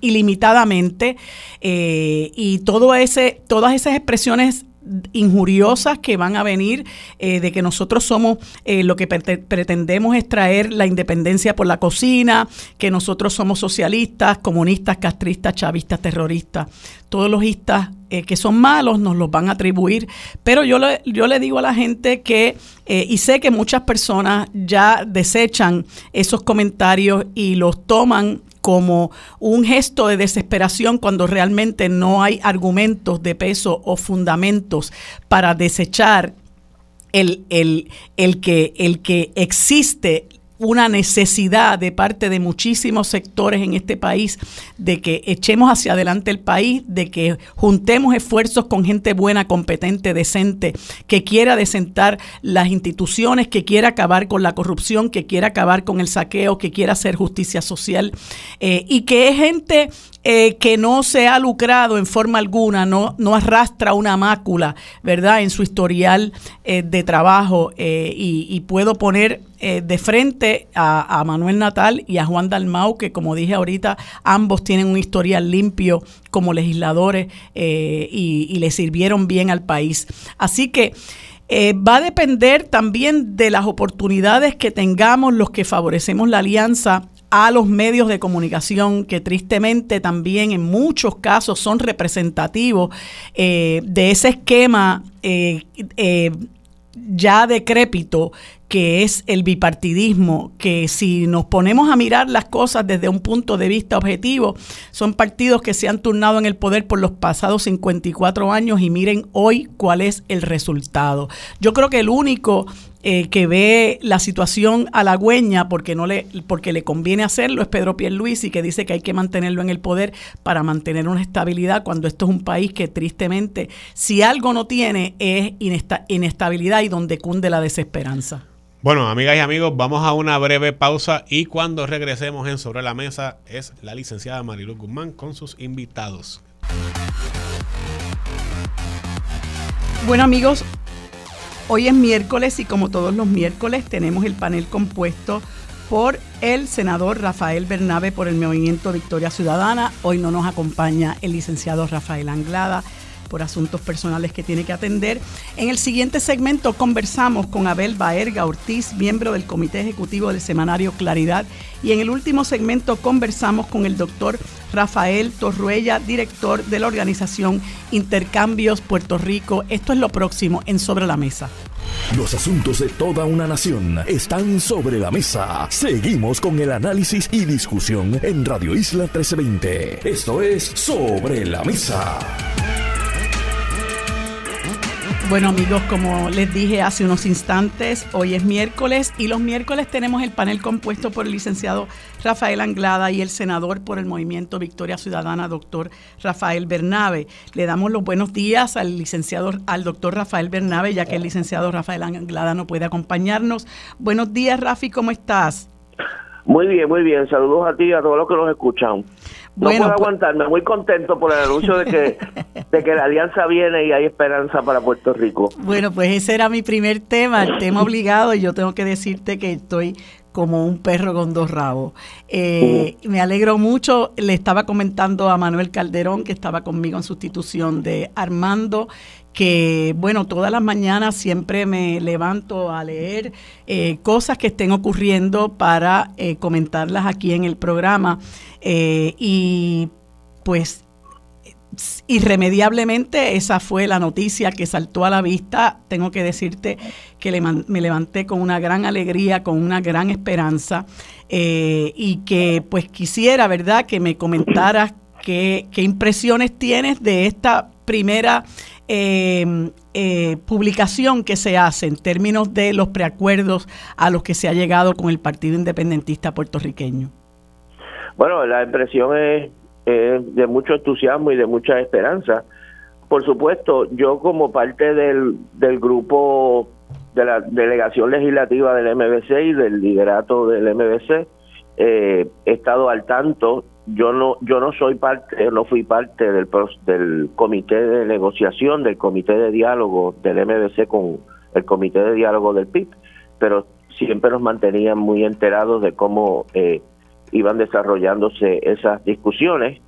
ilimitadamente y todo ese, todas esas expresiones injuriosas que van a venir eh, de que nosotros somos eh, lo que pretendemos es traer la independencia por la cocina, que nosotros somos socialistas, comunistas, castristas, chavistas, terroristas. Todos los istas eh, que son malos nos los van a atribuir, pero yo le, yo le digo a la gente que, y sé que muchas personas ya desechan esos comentarios y los toman como un gesto de desesperación cuando realmente no hay argumentos de peso o fundamentos para desechar el, el, el, que, el que existe una necesidad de parte de muchísimos sectores en este país de que echemos hacia adelante el país, de que juntemos esfuerzos con gente buena, competente, decente, que quiera desentar las instituciones, que quiera acabar con la corrupción, que quiera acabar con el saqueo, que quiera hacer justicia social eh, y que es gente eh, que no se ha lucrado en forma alguna, no, no arrastra una mácula, ¿verdad?, en su historial eh, de trabajo y, puedo poner de frente a, Manuel Natal y a Juan Dalmau, que como dije ahorita, ambos tienen un historial limpio como legisladores y, y, le sirvieron bien al país. Así que va a depender también de las oportunidades que tengamos los que favorecemos la alianza a los medios de comunicación que tristemente también en muchos casos son representativos de ese esquema ya decrépito que es el bipartidismo, que si nos ponemos a mirar las cosas desde un punto de vista objetivo, son partidos que se han turnado en el poder por los pasados 54 años y miren hoy cuál es el resultado. Yo creo que el único eh, que ve la situación halagüeña porque no le porque le conviene hacerlo es Pedro Pierluisi que dice que hay que mantenerlo en el poder para mantener una estabilidad cuando esto es un país que tristemente si algo no tiene es inestabilidad y donde cunde la desesperanza. Bueno, amigas y amigos, vamos a una breve pausa y cuando regresemos en Sobre la Mesa es la licenciada Marilu Guzmán con sus invitados. Bueno amigos, Hoy es miércoles y como todos los miércoles tenemos el panel compuesto por el senador Rafael Bernabe por el Movimiento Victoria Ciudadana. Hoy no nos acompaña el licenciado Rafael Anglada por asuntos personales que tiene que atender. En el siguiente segmento conversamos con Abel Baerga Ortiz, miembro del Comité Ejecutivo del Semanario Claridad. Y en el último segmento conversamos con el doctor Rafael Torruella, director de la organización Intercambios Puerto Rico. Esto es lo próximo en Sobre la Mesa. Los asuntos de toda una nación están sobre la mesa. Seguimos con el análisis y discusión en Radio Isla 1320. Esto es Sobre la Mesa. Bueno amigos, como les dije hace unos instantes, hoy es miércoles y los miércoles tenemos el panel compuesto por el licenciado Rafael Anglada y el senador por el Movimiento Victoria Ciudadana, doctor Rafael Bernabe. Le damos los buenos días al licenciado, al doctor Rafael Bernabe, ya que el licenciado Rafael Anglada no puede acompañarnos. Buenos días, Rafi, ¿cómo estás? Muy bien, muy bien. Saludos a ti y a todos los que nos escuchan. No puedo pues- aguantarme, muy contento por el anuncio de que, de que la alianza viene y hay esperanza para Puerto Rico. Bueno, pues ese era mi primer tema, el tema obligado, y yo tengo que decirte que estoy como un perro con dos rabos. Eh, me alegro mucho, le estaba comentando a Manuel Calderón, que estaba conmigo en sustitución de Armando, que bueno, todas las mañanas siempre me levanto a leer eh, cosas que estén ocurriendo para eh, comentarlas aquí en el programa. y pues irremediablemente esa fue la noticia que saltó a la vista. Tengo que decirte que me levanté con una gran alegría, con una gran esperanza eh, y que pues quisiera, ¿verdad?, que me comentaras qué, impresiones tienes de esta primera em, eh, publicación que se hace en términos de los preacuerdos a los que se ha llegado con el Partido Independentista puertorriqueño. Bueno, la impresión es de mucho entusiasmo y de mucha esperanza. Por supuesto, yo como parte del, del grupo de la delegación legislativa del MBC y del liderato del MBC, eh, he estado al tanto. Yo no, yo no soy parte, no fui parte del, del comité de negociación, del comité de diálogo del MBC con el comité de diálogo del PIB, pero siempre nos mantenían muy enterados de cómo eh, iban desarrollándose esas discusiones.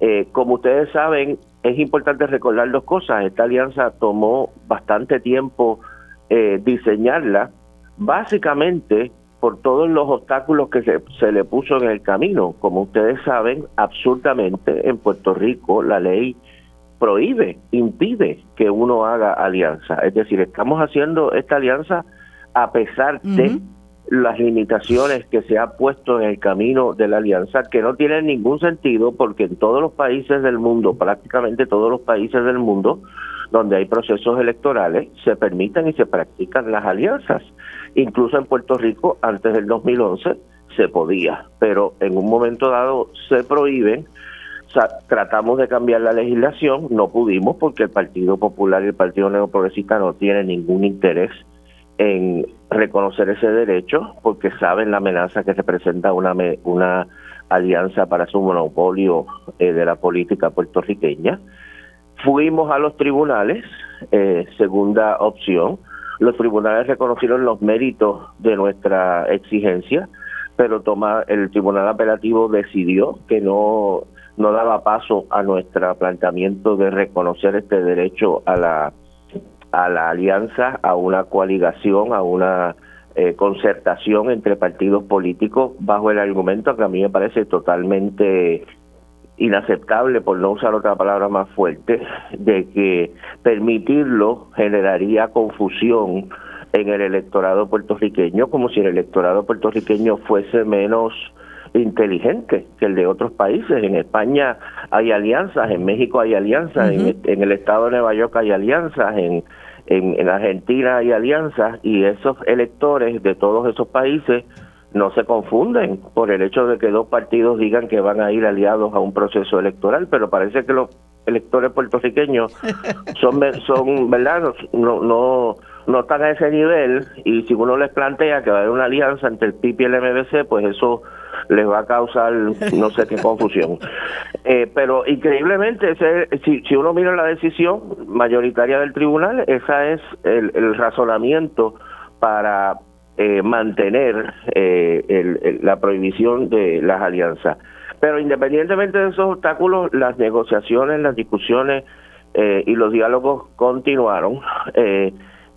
Eh, como ustedes saben, es importante recordar dos cosas. Esta alianza tomó bastante tiempo eh, diseñarla, básicamente por todos los obstáculos que se, se le puso en el camino. Como ustedes saben, absurdamente en Puerto Rico la ley prohíbe, impide que uno haga alianza. Es decir, estamos haciendo esta alianza a pesar de las limitaciones que se ha puesto en el camino de la alianza, que no tienen ningún sentido porque en todos los países del mundo, prácticamente todos los países del mundo, donde hay procesos electorales, se permiten y se practican las alianzas. Incluso en Puerto Rico, antes del 2011, se podía, pero en un momento dado se prohíben. tratamos de cambiar la legislación, no pudimos porque el Partido Popular y el Partido Neoprogresista no tienen ningún interés en reconocer ese derecho porque saben la amenaza que representa una, una alianza para su monopolio eh, de la política puertorriqueña. Fuimos a los tribunales, eh, segunda opción. Los tribunales reconocieron los méritos de nuestra exigencia, pero toma, el tribunal apelativo decidió que no, no daba paso a nuestro planteamiento de reconocer este derecho a la a la alianza, a una coaligación, a una eh, concertación entre partidos políticos bajo el argumento que a mí me parece totalmente inaceptable, por no usar otra palabra más fuerte, de que permitirlo generaría confusión en el electorado puertorriqueño, como si el electorado puertorriqueño fuese menos inteligente que el de otros países. En España hay alianzas, en México hay alianzas, en, el estado de Nueva York hay alianzas, en, en, Argentina hay alianzas y esos electores de todos esos países no se confunden por el hecho de que dos partidos digan que van a ir aliados a un proceso electoral, pero parece que los electores puertorriqueños son, son ¿verdad? No, no, no están a ese nivel y si uno les plantea que va a haber una alianza entre el PIB y el MBC, pues eso les va a causar no sé qué confusión. Eh, pero increíblemente, ese, si, si uno mira la decisión mayoritaria del tribunal, esa es el, razonamiento para eh, mantener eh, la prohibición de las alianzas. Pero independientemente de esos obstáculos, las negociaciones, las discusiones y los diálogos continuaron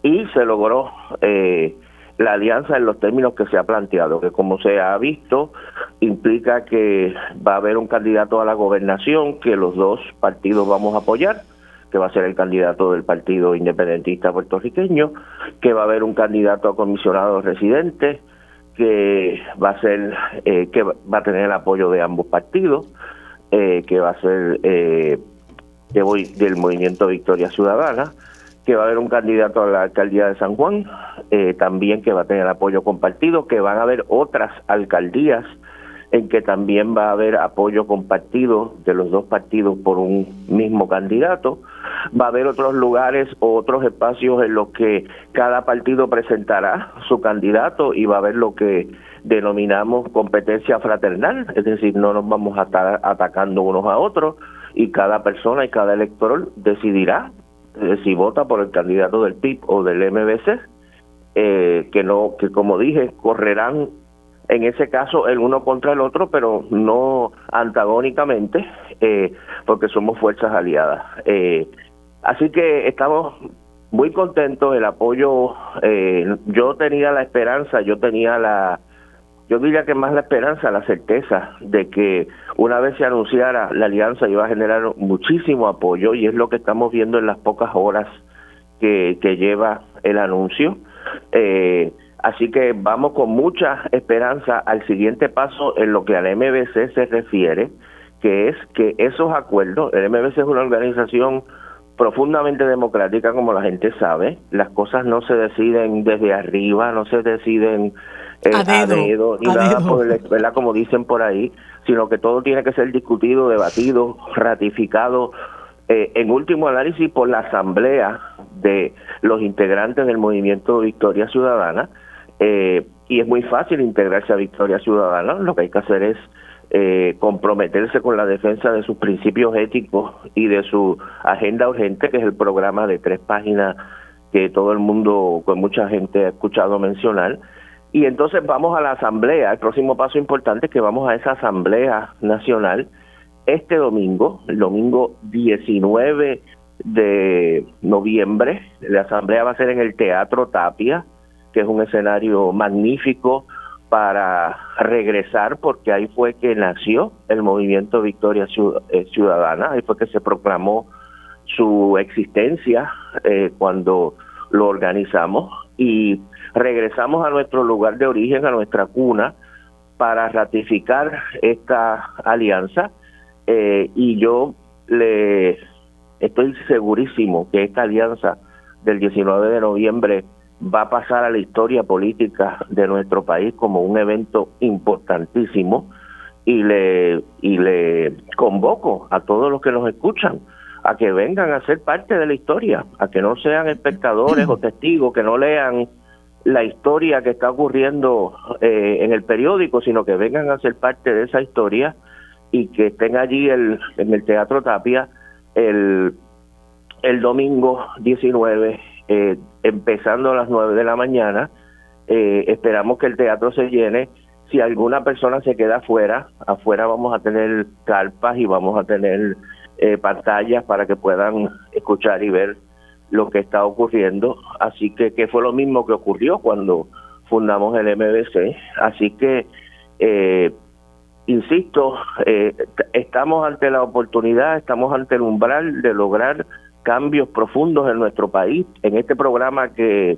y se logró eh, la alianza en los términos que se ha planteado, que como se ha visto, implica que va a haber un candidato a la gobernación que los dos partidos vamos a apoyar, que va a ser el candidato del Partido Independentista Puertorriqueño, que va a haber un candidato a comisionado residente, que va a ser, eh, que va a tener el apoyo de ambos partidos, eh, que va a ser eh, del Movimiento Victoria Ciudadana, que va a haber un candidato a la alcaldía de San Juan, eh, también que va a tener apoyo compartido, que van a haber otras alcaldías en que también va a haber apoyo compartido de los dos partidos por un mismo candidato. Va a haber otros lugares o otros espacios en los que cada partido presentará su candidato y va a haber lo que denominamos competencia fraternal, es decir, no nos vamos a estar atacando unos a otros y cada persona y cada elector decidirá si vota por el candidato del PIB o del MBC, eh, que no, que como dije, correrán en ese caso el uno contra el otro, pero no antagónicamente, eh, porque somos fuerzas aliadas. así que estamos muy contentos, el apoyo, yo tenía la esperanza, yo tenía la, yo diría que más la esperanza, la certeza de que una vez se anunciara la alianza iba a generar muchísimo apoyo y es lo que estamos viendo en las pocas horas que, lleva el anuncio. Eh, así que vamos con mucha esperanza al siguiente paso en lo que al MBC se refiere, que es que esos acuerdos, el MBC es una organización profundamente democrática, como la gente sabe, las cosas no se deciden desde arriba, no se deciden eh, a, dedo, ni nada por ¿verdad? como dicen por ahí, sino que todo tiene que ser discutido, debatido, ratificado, eh, en último análisis por la asamblea de los integrantes del movimiento Victoria Ciudadana, eh, y es muy fácil integrarse a Victoria Ciudadana, lo que hay que hacer es eh, comprometerse con la defensa de sus principios éticos y de su agenda urgente, que es el programa de tres páginas que todo el mundo, con mucha gente ha escuchado mencionar, y entonces vamos a la asamblea, el próximo paso importante es que vamos a esa asamblea nacional este domingo, el domingo 19 de noviembre. La asamblea va a ser en el Teatro Tapia, que es un escenario magnífico para regresar, porque ahí fue que nació el movimiento Victoria eh, Ciudadana, ahí fue que se proclamó su existencia eh, cuando lo organizamos y regresamos a nuestro lugar de origen, a nuestra cuna, para ratificar esta alianza eh, y yo le estoy segurísimo que esta alianza del 19 de noviembre va a pasar a la historia política de nuestro país como un evento importantísimo y le y le convoco a todos los que nos escuchan a que vengan a ser parte de la historia, a que no sean espectadores o testigos, que no lean la historia que está ocurriendo eh, en el periódico, sino que vengan a ser parte de esa historia y que estén allí el, en el Teatro Tapia el, el domingo 19, eh, empezando a las 9 de la mañana. Eh, esperamos que el teatro se llene. Si alguna persona se queda afuera, afuera vamos a tener carpas y vamos a tener pantallas para que puedan escuchar y ver lo que está ocurriendo. Así que, que fue lo mismo que ocurrió cuando fundamos el MBC. Así que, eh, insisto, eh, estamos ante la oportunidad, estamos ante el umbral de lograr cambios profundos en nuestro país. En este programa que,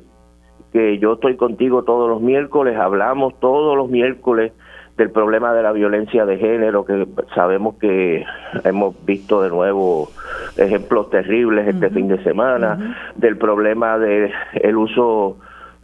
que yo estoy contigo todos los miércoles, hablamos todos los miércoles del problema de la violencia de género, que sabemos que hemos visto de nuevo ejemplos terribles este fin de semana, del problema del el uso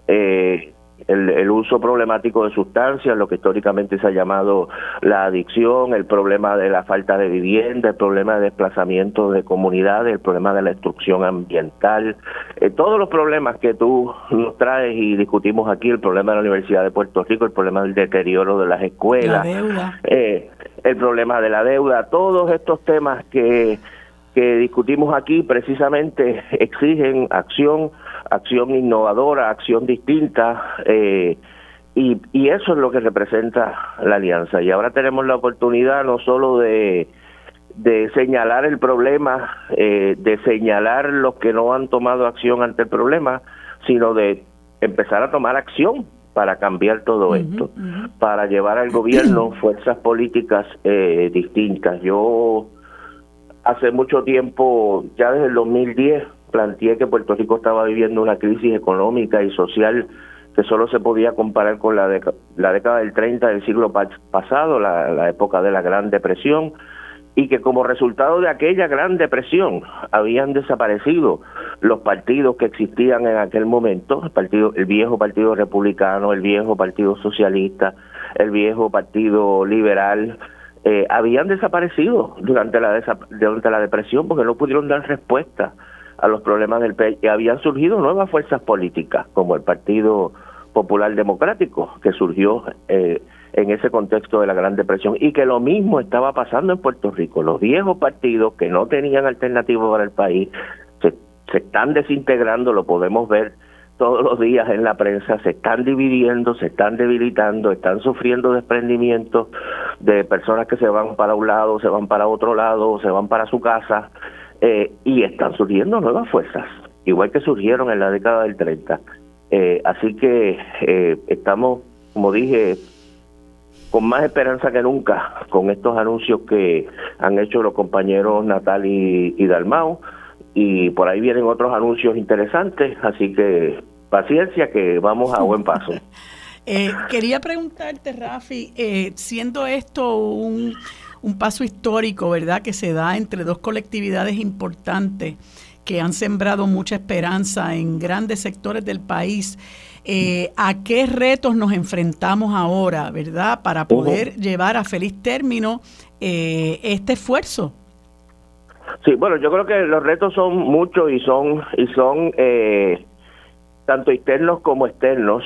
eh, el, uso problemático de sustancias, lo que históricamente se ha llamado la adicción, el problema de la falta de vivienda, el problema de desplazamiento de comunidades, el problema de la destrucción ambiental, eh, todos los problemas que tú nos traes y discutimos aquí, el problema de la Universidad de Puerto Rico, el problema del deterioro de las escuelas, eh, el problema de la deuda, todos estos temas que que discutimos aquí precisamente exigen acción acción innovadora, acción distinta, eh, y, y, eso es lo que representa la alianza. Y ahora tenemos la oportunidad no solo de, de señalar el problema, eh, de señalar los que no han tomado acción ante el problema, sino de empezar a tomar acción para cambiar todo esto, para llevar al gobierno fuerzas políticas eh, distintas. Yo hace mucho tiempo, ya desde el 2010, planteé que Puerto Rico estaba viviendo una crisis económica y social que solo se podía comparar con la, la década del 30 del siglo pasado, la, época de la Gran Depresión, y que como resultado de aquella Gran Depresión habían desaparecido los partidos que existían en aquel momento, el viejo Partido Republicano, el viejo Partido Socialista, el viejo Partido Liberal, eh, habían desaparecido durante la, durante la depresión porque no pudieron dar respuesta a los problemas del país y habían surgido nuevas fuerzas políticas como el Partido Popular Democrático que surgió eh, en ese contexto de la Gran Depresión. Y que lo mismo estaba pasando en Puerto Rico. Los viejos partidos que no tenían alternativa para el país se, se están desintegrando, lo podemos ver todos los días en la prensa, se están dividiendo, se están debilitando, están sufriendo desprendimientos de personas que se van para un lado, se van para otro lado, se van para su casa eh, y están surgiendo nuevas fuerzas, igual que surgieron en la década del 30. Eh, así que eh, estamos, como dije, con más esperanza que nunca con estos anuncios que han hecho los compañeros Natal y, y Dalmau y por ahí vienen otros anuncios interesantes, así que paciencia que vamos a buen paso. quería preguntarte, Rafi, siendo esto un un paso histórico, ¿verdad?, que se da entre dos colectividades importantes que han sembrado mucha esperanza en grandes sectores del país. Eh, ¿A qué retos nos enfrentamos ahora, verdad, para poder llevar a feliz término eh, este esfuerzo? Sí, bueno, yo creo que los retos son muchos y son y son eh, tanto internos como externos.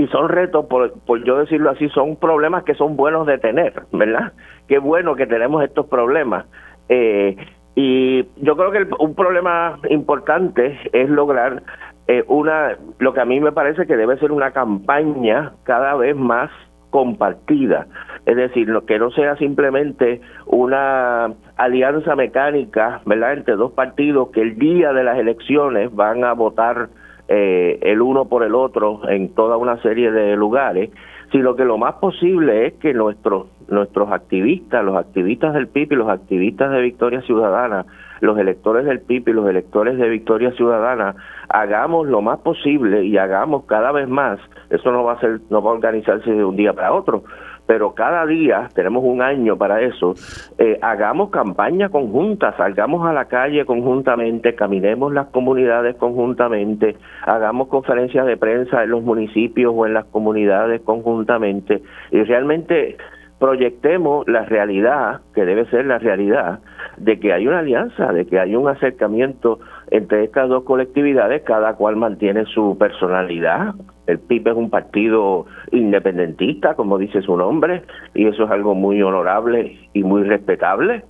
Y son retos, por, por yo decirlo así, son problemas que son buenos de tener, ¿verdad? Qué bueno que tenemos estos problemas. Eh, y yo creo que un problema importante es lograr eh, una, lo que a mí me parece que debe ser una campaña cada vez más compartida, es decir, que no sea simplemente una alianza mecánica, ¿verdad?, entre dos partidos que el día de las elecciones van a votar eh, el uno por el otro en toda una serie de lugares, sino que lo más posible es que nuestros nuestros activistas, los activistas del PIB y los activistas de Victoria Ciudadana, los electores del PIB y los electores de Victoria Ciudadana, hagamos lo más posible y hagamos cada vez más. Eso no va a ser, no va a organizarse de un día para otro, pero cada día, tenemos un año para eso, eh, hagamos campaña conjunta, salgamos a la calle conjuntamente, caminemos las comunidades conjuntamente, hagamos conferencias de prensa en los municipios o en las comunidades conjuntamente. Y realmente proyectemos la realidad, que debe ser la realidad, de que hay una alianza, de que hay un acercamiento entre estas dos colectividades, cada cual mantiene su personalidad, el PIB es un partido independentista, como dice su nombre, y eso es algo muy honorable y muy respetable.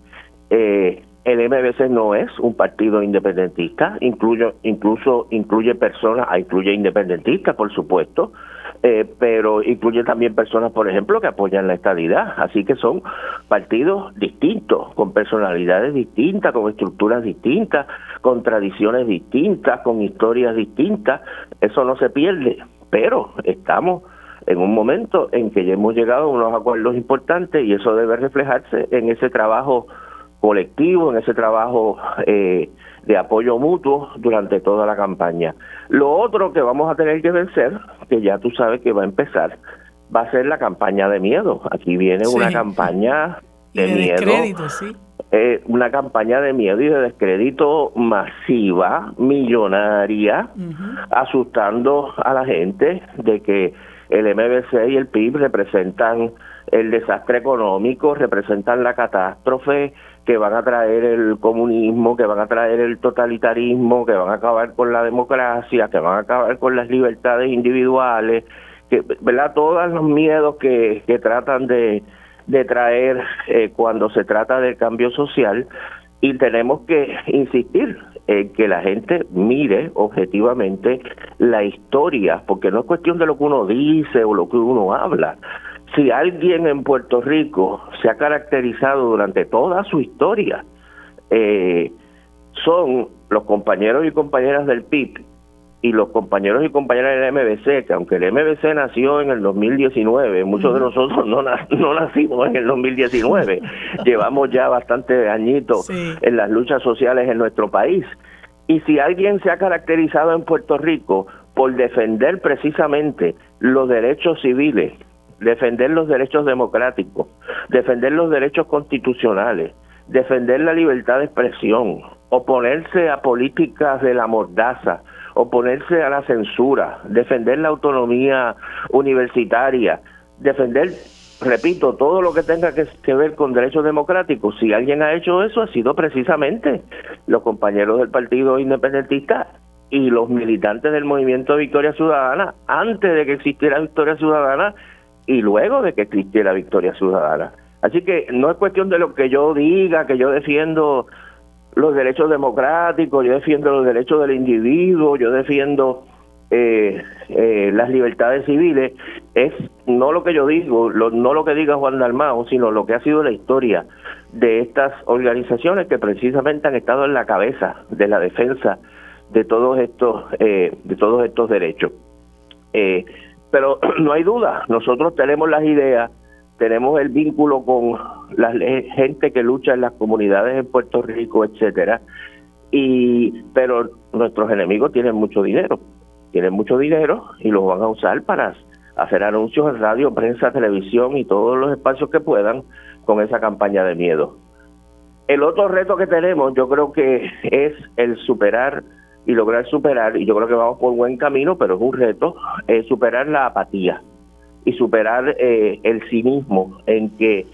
Eh, el MBC no es un partido independentista, incluso incluye personas, incluye independentistas, por supuesto, eh, pero incluye también personas, por ejemplo, que apoyan la estabilidad. Así que son partidos distintos, con personalidades distintas, con estructuras distintas, con tradiciones distintas, con historias distintas. Eso no se pierde pero estamos en un momento en que ya hemos llegado a unos acuerdos importantes y eso debe reflejarse en ese trabajo colectivo, en ese trabajo eh, de apoyo mutuo durante toda la campaña. Lo otro que vamos a tener que vencer, que ya tú sabes que va a empezar, va a ser la campaña de miedo. Aquí viene una campaña de, miedo. Sí. Eh, una campaña de miedo y de descrédito masiva, millonaria, asustando a la gente de que el MBC y el PIB representan el desastre económico, representan la catástrofe, que van a traer el comunismo, que van a traer el totalitarismo, que van a acabar con la democracia, que van a acabar con las libertades individuales, que, ¿verdad? Todos los miedos que, que tratan de, de traer eh, cuando se trata del cambio social y tenemos que insistir en que la gente mire objetivamente la historia, porque no es cuestión de lo que uno dice o lo que uno habla. Si alguien en Puerto Rico se ha caracterizado durante toda su historia, eh, son los compañeros y compañeras del PIB y los compañeros y compañeras del MBC, que aunque el MBC nació en el 2019, muchos de nosotros no, no nacimos en el 2019, llevamos ya bastante añitos en las luchas sociales en nuestro país. Y si alguien se ha caracterizado en Puerto Rico por defender precisamente los derechos civiles, defender los derechos democráticos, defender los derechos constitucionales, defender la libertad de expresión, oponerse a políticas de la mordaza, oponerse a la censura, defender la autonomía universitaria, defender, repito, todo lo que tenga que, ver con derechos democráticos. Si alguien ha hecho eso, ha sido precisamente los compañeros del Partido Independentista y los militantes del movimiento Victoria Ciudadana, antes de que existiera Victoria Ciudadana y luego de que existiera Victoria Ciudadana. Así que no es cuestión de lo que yo diga, que yo defiendo los derechos democráticos, yo defiendo los derechos del individuo, yo defiendo eh, eh, las libertades civiles, es no lo que yo digo, no lo que diga Juan Dalmao, sino lo que ha sido la historia de estas organizaciones que precisamente han estado en la cabeza de la defensa de todos estos eh, de todos estos derechos. Pero no hay duda, nosotros tenemos las ideas, tenemos el vínculo con la gente que lucha en las comunidades en Puerto Rico, etcétera. Y pero nuestros enemigos tienen mucho dinero, tienen mucho dinero y los van a usar para hacer anuncios en radio, prensa, televisión y todos los espacios que puedan con esa campaña de miedo. El otro reto que tenemos, yo creo que es el superar y lograr superar, y yo creo que vamos por buen camino, pero es un reto, es superar la apatía y superar eh, el cinismo en que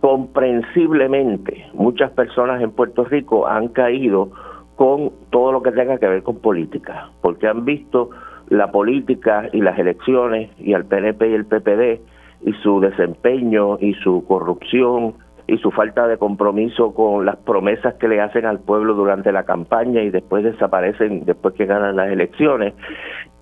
comprensiblemente muchas personas en Puerto Rico han caído con todo lo que tenga que ver con política, porque han visto la política y las elecciones y al PNP y el PPD y su desempeño y su corrupción y su falta de compromiso con las promesas que le hacen al pueblo durante la campaña y después desaparecen después que ganan las elecciones.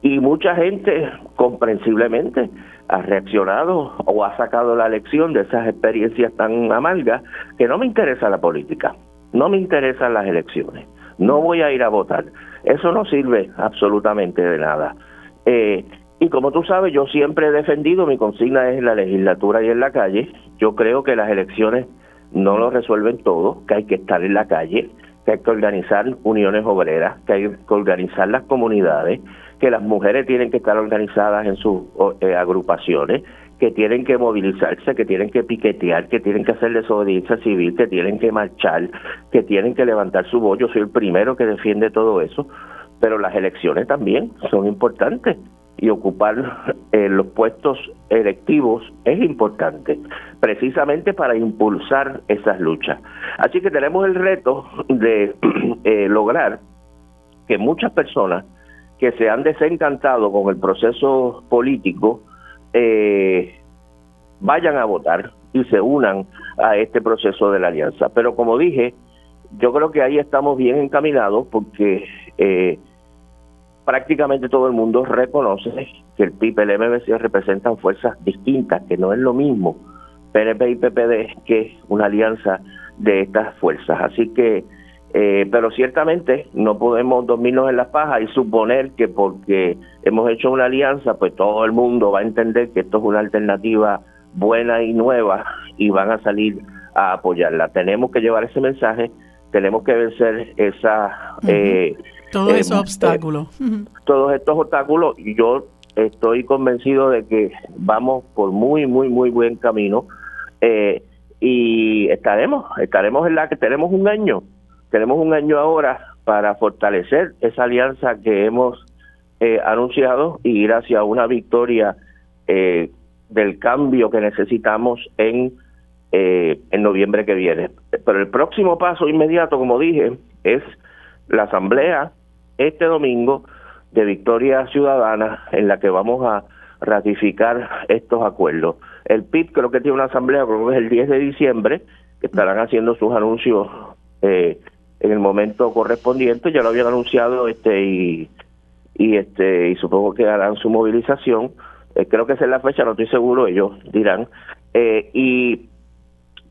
Y mucha gente, comprensiblemente, ha reaccionado o ha sacado la lección de esas experiencias tan amargas que no me interesa la política, no me interesan las elecciones, no voy a ir a votar. Eso no sirve absolutamente de nada. Eh, y como tú sabes, yo siempre he defendido, mi consigna es en la legislatura y en la calle. Yo creo que las elecciones no lo resuelven todo, que hay que estar en la calle, que hay que organizar uniones obreras, que hay que organizar las comunidades, que las mujeres tienen que estar organizadas en sus eh, agrupaciones, que tienen que movilizarse, que tienen que piquetear, que tienen que hacer desobediencia civil, que tienen que marchar, que tienen que levantar su voz. Yo soy el primero que defiende todo eso, pero las elecciones también son importantes y ocupar eh, los puestos electivos es importante, precisamente para impulsar esas luchas. Así que tenemos el reto de eh, lograr que muchas personas que se han desencantado con el proceso político eh, vayan a votar y se unan a este proceso de la alianza. Pero como dije, yo creo que ahí estamos bien encaminados porque prácticamente todo el mundo reconoce que el PIB y el MBC representan fuerzas distintas, que no es lo mismo PNP y PPD que una alianza de estas fuerzas. Así que Eh, pero ciertamente no podemos dormirnos en las pajas y suponer que porque hemos hecho una alianza, pues todo el mundo va a entender que esto es una alternativa buena y nueva y van a salir a apoyarla. Tenemos que llevar ese mensaje, tenemos que vencer esa... Eh, todos esos obstáculos. Todos estos obstáculos y yo estoy convencido de que vamos por muy, muy, muy buen camino eh, y estaremos, estaremos en la que tenemos un año, tenemos un año ahora para fortalecer esa alianza que hemos eh, anunciado y ir hacia una victoria eh, del cambio que necesitamos en, en noviembre que viene. Pero el próximo paso inmediato, como dije, es la asamblea este domingo de Victoria Ciudadana en la que vamos a ratificar estos acuerdos. El PIB creo que tiene una asamblea, creo que es el 10 de diciembre, estarán haciendo sus anuncios eh, en el momento correspondiente, ya lo habían anunciado este y, y este y supongo que harán su movilización. Eh, creo que esa es la fecha, no estoy seguro, ellos dirán. Eh, y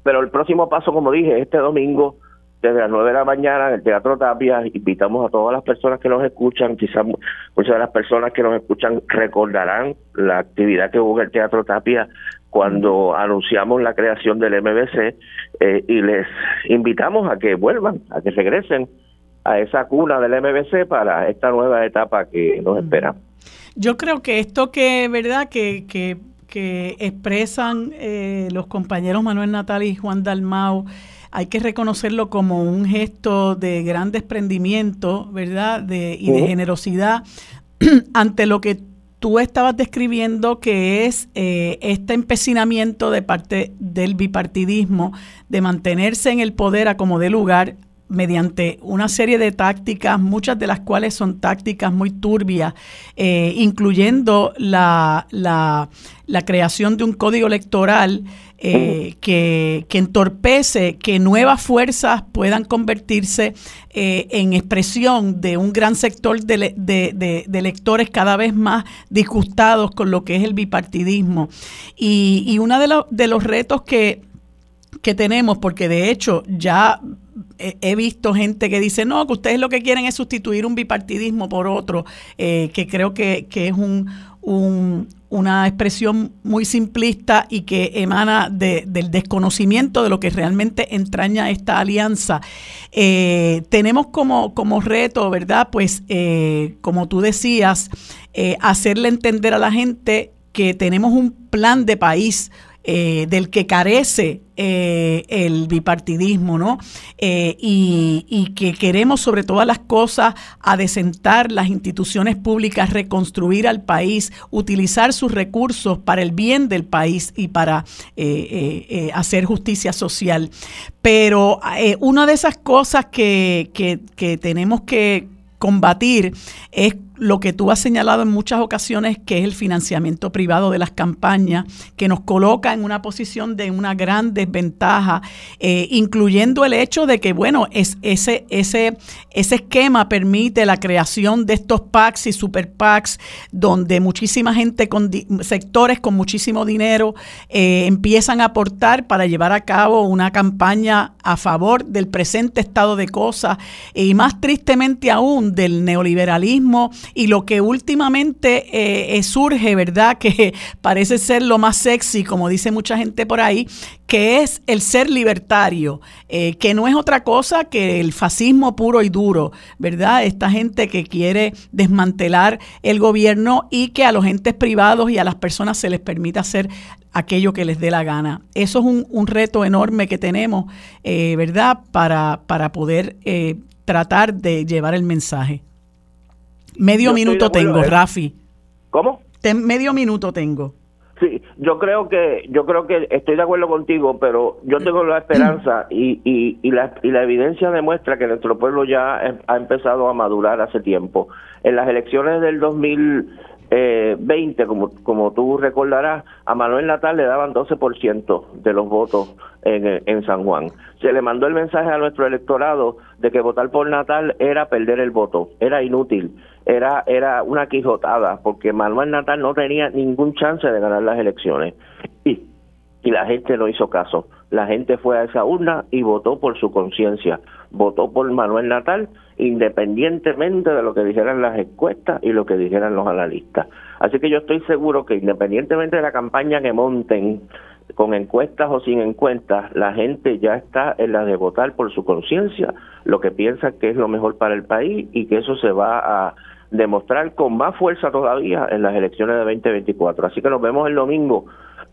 pero el próximo paso, como dije, este domingo desde las 9 de la mañana en el Teatro Tapia. Invitamos a todas las personas que nos escuchan, quizás muchas de las personas que nos escuchan recordarán la actividad que hubo en el Teatro Tapia cuando anunciamos la creación del MBC eh, y les invitamos a que vuelvan, a que regresen a esa cuna del MBC para esta nueva etapa que nos espera. Yo creo que esto que, ¿verdad? Que, que, que expresan eh, los compañeros Manuel Natal y Juan Dalmau, hay que reconocerlo como un gesto de gran desprendimiento, ¿verdad? De, y de generosidad ante lo que tú estabas describiendo que es eh, este empecinamiento de parte del bipartidismo de mantenerse en el poder a como de lugar mediante una serie de tácticas, muchas de las cuales son tácticas muy turbias, eh, incluyendo la, la, la, creación de un código electoral eh, que, entorpece que nuevas fuerzas puedan convertirse eh, en expresión de un gran sector de, de, electores cada vez más disgustados con lo que es el bipartidismo. Y, y uno de, de los retos que, que tenemos, porque de hecho ya he visto gente que dice, no, que ustedes lo que quieren es sustituir un bipartidismo por otro, eh, que creo que, es un, una expresión muy simplista y que emana del desconocimiento de lo que realmente entraña esta alianza. Eh, tenemos como, como reto, ¿verdad? Pues, eh, como tú decías, hacerle entender a la gente que tenemos un plan de país, eh, del que carece eh, el bipartidismo, ¿no? Eh, y, que queremos sobre todas las cosas adecentar las instituciones públicas, reconstruir al país, utilizar sus recursos para el bien del país y para hacer justicia social. Pero una de esas cosas que, que tenemos que combatir es lo que tú has señalado en muchas ocasiones, que es el financiamiento privado de las campañas, que nos coloca en una posición de una gran desventaja, eh, incluyendo el hecho de que, bueno, es, ese, ese, ese esquema permite la creación de estos PACs y super PACs, donde muchísima gente con sectores con muchísimo dinero eh, empiezan a aportar para llevar a cabo una campaña a favor del presente estado de cosas y más tristemente aún del neoliberalismo y lo que últimamente eh, eh, surge, ¿verdad? Que parece ser lo más sexy, como dice mucha gente por ahí, que es el ser libertario, eh, que no es otra cosa que el fascismo puro y duro, ¿verdad? Esta gente que quiere desmantelar el gobierno y que a los entes privados y a las personas se les permite hacer aquello que les dé la gana. Eso es un, reto enorme que tenemos, ¿verdad? Para, para poder tratar de llevar el mensaje. Medio minuto tengo, Rafi. ¿Cómo? medio minuto tengo. Sí, yo creo que yo creo que estoy de acuerdo contigo, pero yo tengo la esperanza y, y, y, la, y la evidencia demuestra que nuestro pueblo ya ha empezado a madurar hace tiempo. En las elecciones del 2000 eh, 20, como, como tú recordarás, a Manuel Natal le daban 12% de los votos en, en San Juan. Se le mandó el mensaje a nuestro electorado de que votar por Natal era perder el voto, era inútil, era, era una quijotada, porque Manuel Natal no tenía ningún chance de ganar las elecciones. Y, y la gente no hizo caso. la gente fue a esa urna y votó por su conciencia, votó por Manuel Natal, independientemente de lo que dijeran las encuestas y lo que dijeran los analistas. Así que yo estoy seguro que independientemente de la campaña que monten, con encuestas o sin encuestas, la gente ya está en la de votar por su conciencia, lo que piensa que es lo mejor para el país y que eso se va a demostrar con más fuerza todavía en las elecciones de 2024. Así que nos vemos el domingo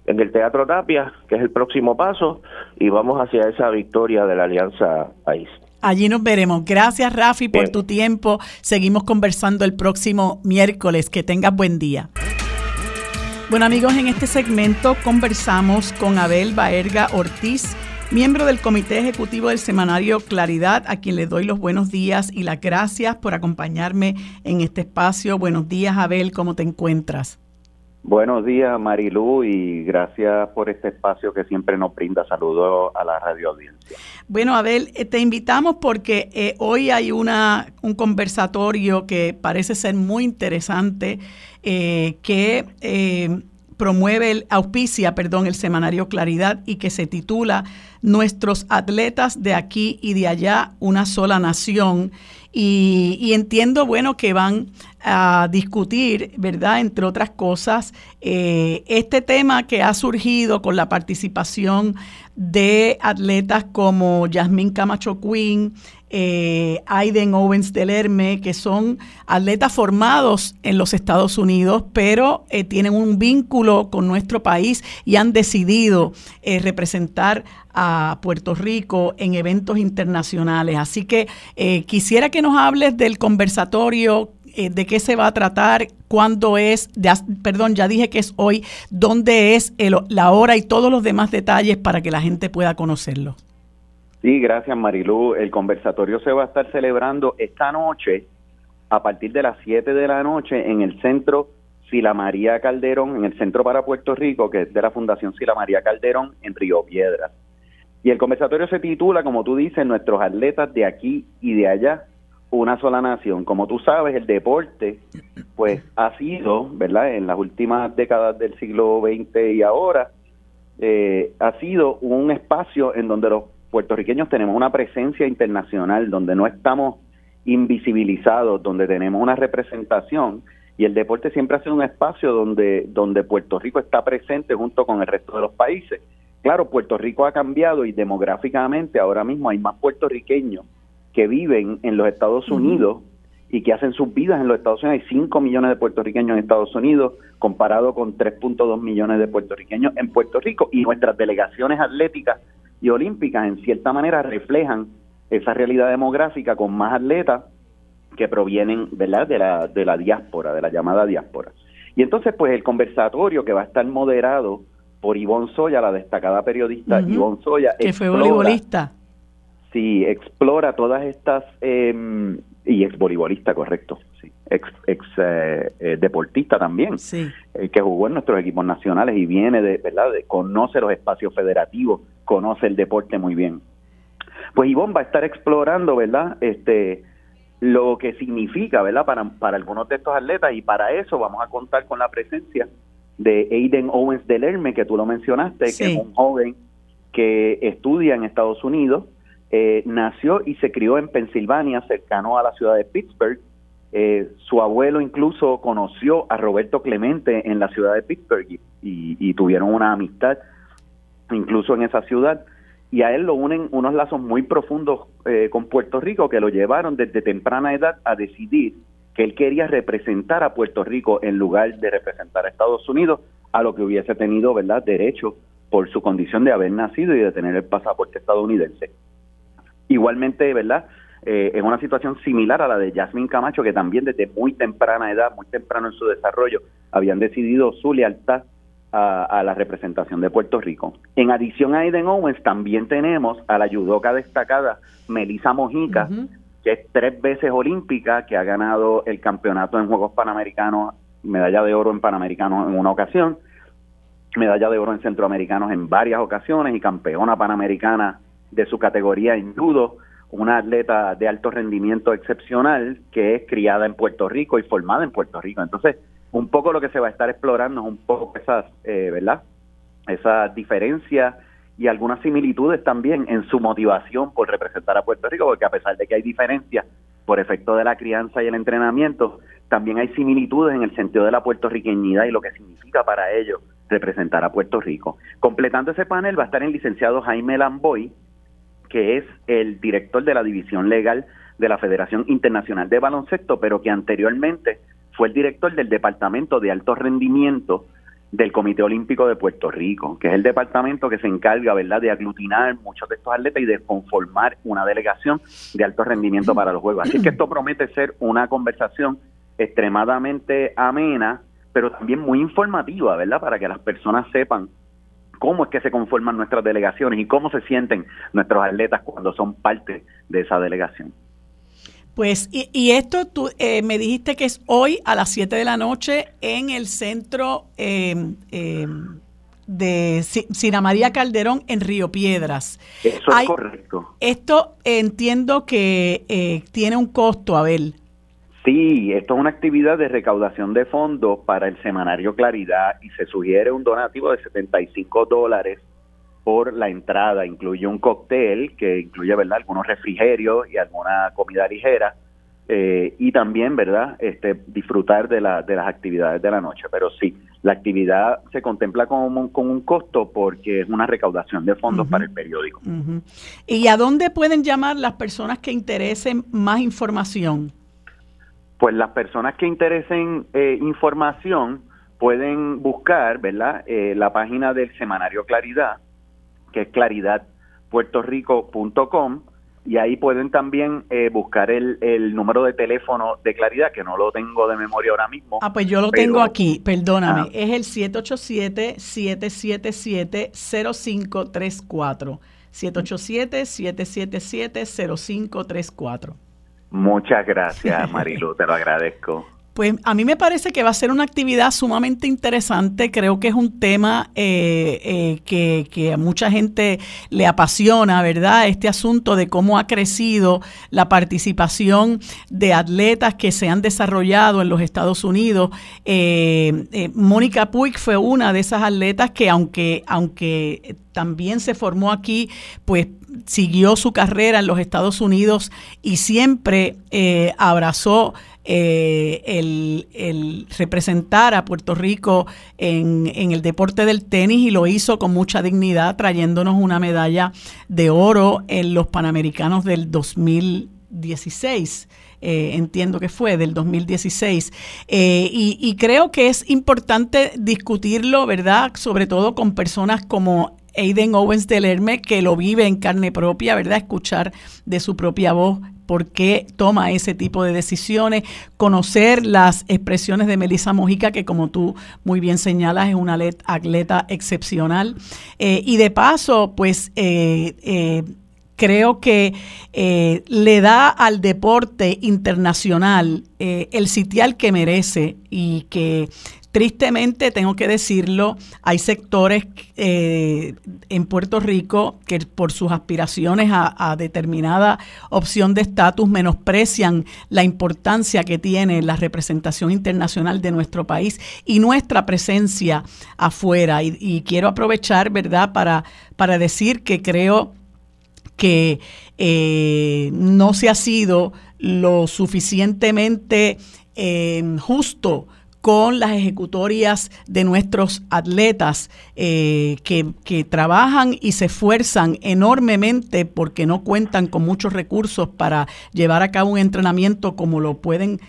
en el Teatro Tapia, que es el próximo paso, y vamos hacia esa victoria de la Alianza País. Allí nos veremos. Gracias, Rafi, por tu tiempo. Seguimos conversando el próximo miércoles. Que tengas buen día. Bueno, amigos, en este segmento conversamos con Abel Baerga Ortiz miembro del Comité Ejecutivo del Semanario Claridad, a quien le doy los buenos días y las gracias por acompañarme en este espacio. Buenos días, Abel, ¿cómo te encuentras? Buenos días, Marilu, y gracias por este espacio que siempre nos brinda. Saludos a la radio audiencia. Bueno, Abel, eh, te invitamos porque eh, hoy hay una, un conversatorio que parece ser muy interesante, eh, que promueve el auspicia, perdón, el semanario Claridad y que se titula Nuestros atletas de aquí y de allá, una sola nación. Y, entiendo, bueno, que van a discutir, ¿verdad? Entre otras cosas, eh, este tema que ha surgido con la participación de atletas como Yasmín Camacho Quinn, eh, Aiden Owens del Herme, que son atletas formados en los Estados Unidos, pero eh, tienen un vínculo con nuestro país y han decidido eh, representar a Puerto Rico en eventos internacionales. Así que quisiera que nos hables del conversatorio, de qué se va a tratar, cuándo es, perdón, ya dije que es hoy, dónde es la hora y todos los demás detalles para que la gente pueda conocerlo. Sí, gracias Marilu. El conversatorio se va a estar celebrando esta noche a partir de las 7 de la noche en el centro Sila María Calderón, en el Centro para Puerto Rico, que es de la Fundación Sila María Calderón en Río Piedras. Y el conversatorio se titula, como tú dices, Nuestros atletas de aquí y de allá, una sola nación. Como tú sabes, el deporte, pues ha sido, ¿verdad? En las últimas décadas del siglo XX y ahora, eh, ha sido un espacio en donde los puertorriqueños tenemos una presencia internacional donde no estamos invisibilizados, donde tenemos una representación y el deporte siempre ha sido un espacio donde, donde Puerto Rico está presente junto con el resto de los países. Claro, Puerto Rico ha cambiado y demográficamente ahora mismo hay más puertorriqueños que viven en los Estados Unidos y que hacen sus vidas en los Estados Unidos. Hay 5 millones de puertorriqueños en Estados Unidos comparado con 3.2 millones de puertorriqueños en Puerto Rico y nuestras delegaciones atléticas y olímpicas en cierta manera reflejan esa realidad demográfica con más atletas que provienen ¿verdad? De, la, de la diáspora, de la llamada diáspora. Y entonces, pues el conversatorio que va a estar moderado por Ivonne Soya, la destacada periodista Ivonne Soya. Que fue voleibolista. Sí, explora todas estas, eh, y ex voleibolista, correcto, ex, ex eh, eh, deportista también, sí. Eh, que jugó en nuestros equipos nacionales y viene de, ¿verdad? De, conoce los espacios federativos, conoce el deporte muy bien. Pues Ivonne va a estar explorando, ¿verdad? Este, lo que significa, ¿verdad? Para, para algunos de estos atletas y para eso vamos a contar con la presencia de Aiden Owens del Herme, que tú lo mencionaste, que es un joven que estudia en Estados Unidos, eh, nació y se crió en Pensilvania, cercano a la ciudad de Pittsburgh. Eh, su abuelo incluso conoció a Roberto Clemente en la ciudad de Pittsburgh y, tuvieron una amistad incluso en esa ciudad, y a él lo unen unos lazos muy profundos eh, con Puerto Rico que lo llevaron desde temprana edad a decidir que él quería representar a Puerto Rico en lugar de representar a Estados Unidos, a lo que hubiese tenido verdad derecho por su condición de haber nacido y de tener el pasaporte estadounidense. Igualmente, ¿verdad? Eh, en una situación similar a la de Jasmine Camacho, que también desde muy temprana edad, muy temprano en su desarrollo, habían decidido su lealtad a, la representación de Puerto Rico. En adición a Aiden Owens, también tenemos a la judoka destacada Melissa Mojica, que es tres veces olímpica, que ha ganado el campeonato en Juegos Panamericanos, medalla de oro en Panamericanos en una ocasión, medalla de oro en Centroamericanos en varias ocasiones y campeona panamericana de su categoría en judo, una atleta de alto rendimiento excepcional que es criada en Puerto Rico y formada en Puerto Rico. Entonces, un poco lo que se va a estar explorando es un poco esas, eh, ¿verdad? Diferencias y algunas similitudes también en su motivación por representar a Puerto Rico, porque a pesar de que hay diferencias por efecto de la crianza y el entrenamiento, también hay similitudes en el sentido de la puertorriqueñidad y lo que significa para ellos representar a Puerto Rico. Completando ese panel va a estar el licenciado Jaime Lamboy, que es el director de la División Legal de la Federación Internacional de Baloncesto, pero que anteriormente fue el director del Departamento de Alto Rendimiento del Comité Olímpico de Puerto Rico, que es el departamento que se encarga, ¿verdad?, de aglutinar muchos de estos atletas y de conformar una delegación de alto rendimiento para los Juegos. Así que esto promete ser una conversación extremadamente amena, pero también muy informativa, ¿verdad?, para que las personas sepan cómo es que se conforman nuestras delegaciones y cómo se sienten nuestros atletas cuando son parte de esa delegación. Pues, y, esto tú eh, me dijiste que es hoy a las 7 de la noche en el centro eh, eh, de Sina María Calderón en Río Piedras. Eso es correcto. Esto entiendo que tiene un costo, Abel. Sí, esto es una actividad de recaudación de fondos para el semanario Claridad y se sugiere un donativo de 75 dólares por la entrada. Incluye un cóctel que incluye, ¿verdad?, algunos refrigerios y alguna comida ligera. Eh, y también, ¿verdad?, este, disfrutar de, la, de las actividades de la noche. Pero sí, la actividad se contempla con, con un costo porque es una recaudación de fondos para el periódico. ¿Y a dónde pueden llamar las personas que interesen más información? Pues las personas que interesen eh, información pueden buscar, ¿verdad?, eh, la página del Semanario Claridad que es claridadpuertorico.com y ahí pueden también eh, buscar el, el, número de teléfono de Claridad, que no lo tengo de memoria ahora mismo. Ah, pues yo lo tengo aquí, perdóname. Ah. Es el 787-777-0534. 787-777-0534. Muchas gracias, Marilu, te lo agradezco. Pues a mí me parece que va a ser una actividad sumamente interesante. Creo que es un tema eh, eh, que, a mucha gente le apasiona, ¿verdad? Este asunto de cómo ha crecido la participación de atletas que se han desarrollado en los Estados Unidos. Eh, Mónica Puig fue una de esas atletas que aunque, aunque también se formó aquí, pues siguió su carrera en los Estados Unidos y siempre abrazó eh, el, representar a Puerto Rico en, el deporte del tenis y lo hizo con mucha dignidad, trayéndonos una medalla de oro en los Panamericanos del 2016. Eh, entiendo que fue del 2016. Eh, y, creo que es importante discutirlo, ¿verdad? Sobre todo con personas como Aiden Owens del Herme, que lo vive en carne propia, ¿verdad? Escuchar de su propia voz por qué toma ese tipo de decisiones, conocer las expresiones de Melissa Mojica, que como tú muy bien señalas, es una atleta excepcional. Eh, y de paso, pues eh, eh, creo que le da al deporte internacional el sitial que merece y que Tristemente, tengo que decirlo, hay sectores eh, en Puerto Rico que por sus aspiraciones a, determinada opción de estatus menosprecian la importancia que tiene la representación internacional de nuestro país y nuestra presencia afuera. Y, quiero aprovechar, ¿verdad?, para, para decir que creo que eh, no se ha sido lo suficientemente eh, justo con las ejecutorias de nuestros atletas eh, que, trabajan y se esfuerzan enormemente porque no cuentan con muchos recursos para llevar a cabo un entrenamiento como lo pueden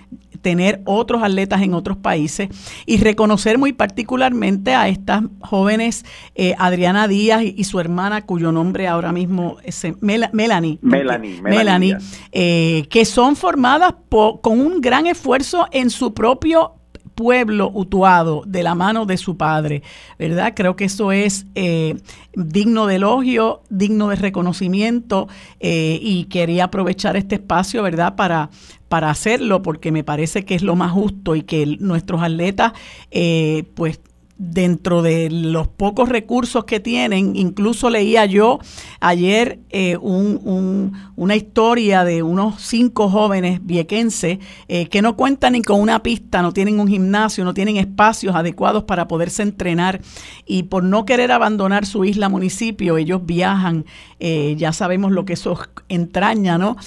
tener otros atletas en otros países. Y reconocer muy particularmente a estas jóvenes eh, Adriana Díaz y, su hermana cuyo nombre ahora mismo es eh, Melanie Melanie, Melanie, que son formadas con un gran esfuerzo en su propio pueblo utuado de la mano de su padre, ¿verdad? Creo que eso es eh, digno de elogio, digno de reconocimiento eh, y quería aprovechar este espacio, ¿verdad? Para, para hacerlo porque me parece que es lo más justo y que nuestros atletas, eh, pues, dentro de los pocos recursos que tienen, incluso leía yo ayer eh, una historia de unos cinco jóvenes viequenses eh, que no cuentan ni con una pista, no tienen un gimnasio, no tienen espacios adecuados para poderse entrenar y por no querer abandonar su isla municipio, ellos viajan, eh, ya sabemos lo que eso entraña, ¿no?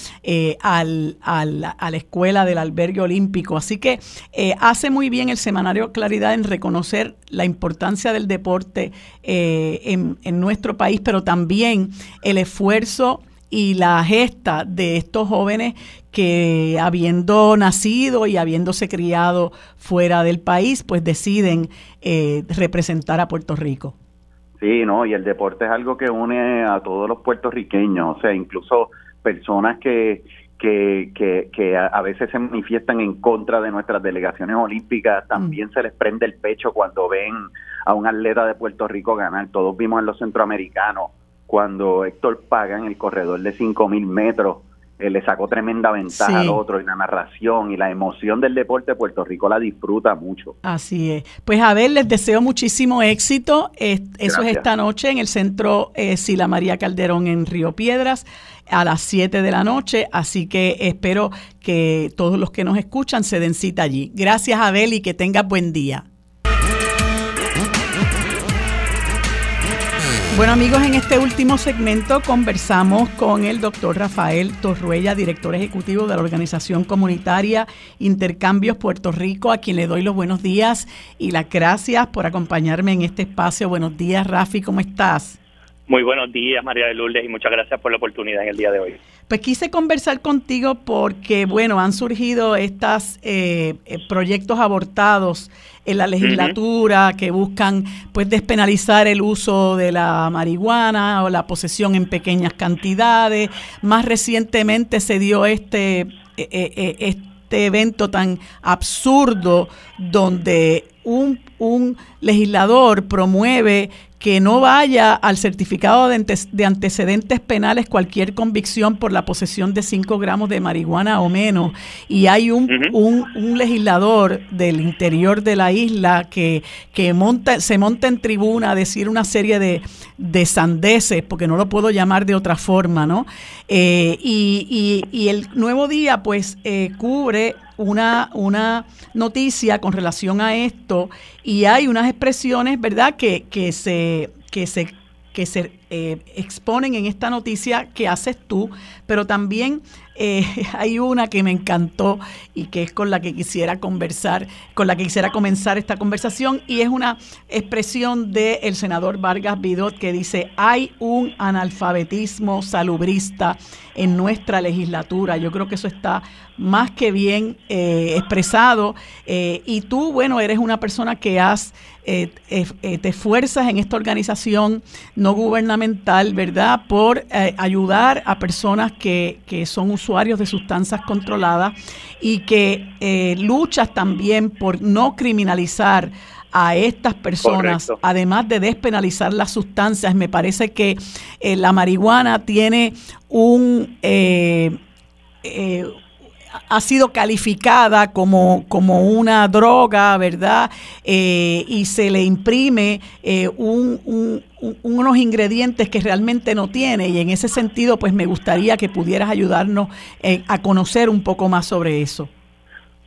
Al, a la escuela del albergue olímpico. Así que hace muy bien el semanario Claridad en reconocer la importancia del deporte eh, en, nuestro país, pero también el esfuerzo y la gesta de estos jóvenes que habiendo nacido y habiéndose criado fuera del país, pues deciden eh, representar a Puerto Rico. Sí, no, y el deporte es algo que une a todos los puertorriqueños, o sea, incluso personas que, que, que, a, veces se manifiestan en contra de nuestras delegaciones olímpicas, también se les prende el pecho cuando ven a un atleta de Puerto Rico ganar. Todos vimos en los centroamericanos cuando Héctor Paga en el corredor de 5.000 metros eh, le sacó tremenda ventaja al otro y la narración y la emoción del deporte de Puerto Rico la disfruta mucho. Así es. Pues a ver, les deseo muchísimo éxito. eso es esta noche en el centro eh, Sila María Calderón en Río Piedras a las 7 de la noche, así que espero que todos los que nos escuchan se den cita allí. Gracias Abel y que tengas buen día. Bueno amigos, en este último segmento conversamos con el doctor Rafael Torruella, director ejecutivo de la organización comunitaria Intercambios Puerto Rico, a quien le doy los buenos días y las gracias por acompañarme en este espacio. Buenos días Rafi, ¿cómo estás? Muy buenos días, María de Lourdes, y muchas gracias por la oportunidad en el día de hoy. Pues quise conversar contigo porque, bueno, han surgido estos eh, eh, proyectos abortados en la legislatura que buscan, pues, despenalizar el uso de la marihuana o la posesión en pequeñas cantidades. Más recientemente se dio este, eh, este evento tan absurdo donde un, un legislador promueve que no vaya al certificado de, antecedentes penales cualquier convicción por la posesión de 5 gramos de marihuana o menos. Y hay un, un, legislador del interior de la isla que, que monta, se monta en tribuna a decir una serie de, de sandeces, porque no lo puedo llamar de otra forma, ¿no? Eh, y, y, y, el nuevo día, pues, eh, cubre una, una noticia con relación a esto y hay unas expresiones, ¿verdad?, que, que se, que se, que se eh, exponen en esta noticia que haces tú, pero también eh, hay una que me encantó y que es con la que quisiera conversar, con la que quisiera comenzar esta conversación, y es una expresión del senador Vargas Vidot que dice, hay un analfabetismo salubrista en nuestra legislatura. Yo creo que eso está más que bien eh, expresado. Eh, y tú, bueno, eres una persona que has, te esfuerzas en esta organización no gubernamental, ¿verdad?, por ayudar a personas que, que son usuarios de sustancias controladas y que eh, luchas también por no criminalizar a estas personas, además de despenalizar las sustancias. Me parece que eh, la marihuana tiene un... Eh, ha sido calificada como, como una droga, ¿verdad? Eh, y se le imprime eh, unos ingredientes que realmente no tiene. Y en ese sentido, pues me gustaría que pudieras ayudarnos eh, a conocer un poco más sobre eso.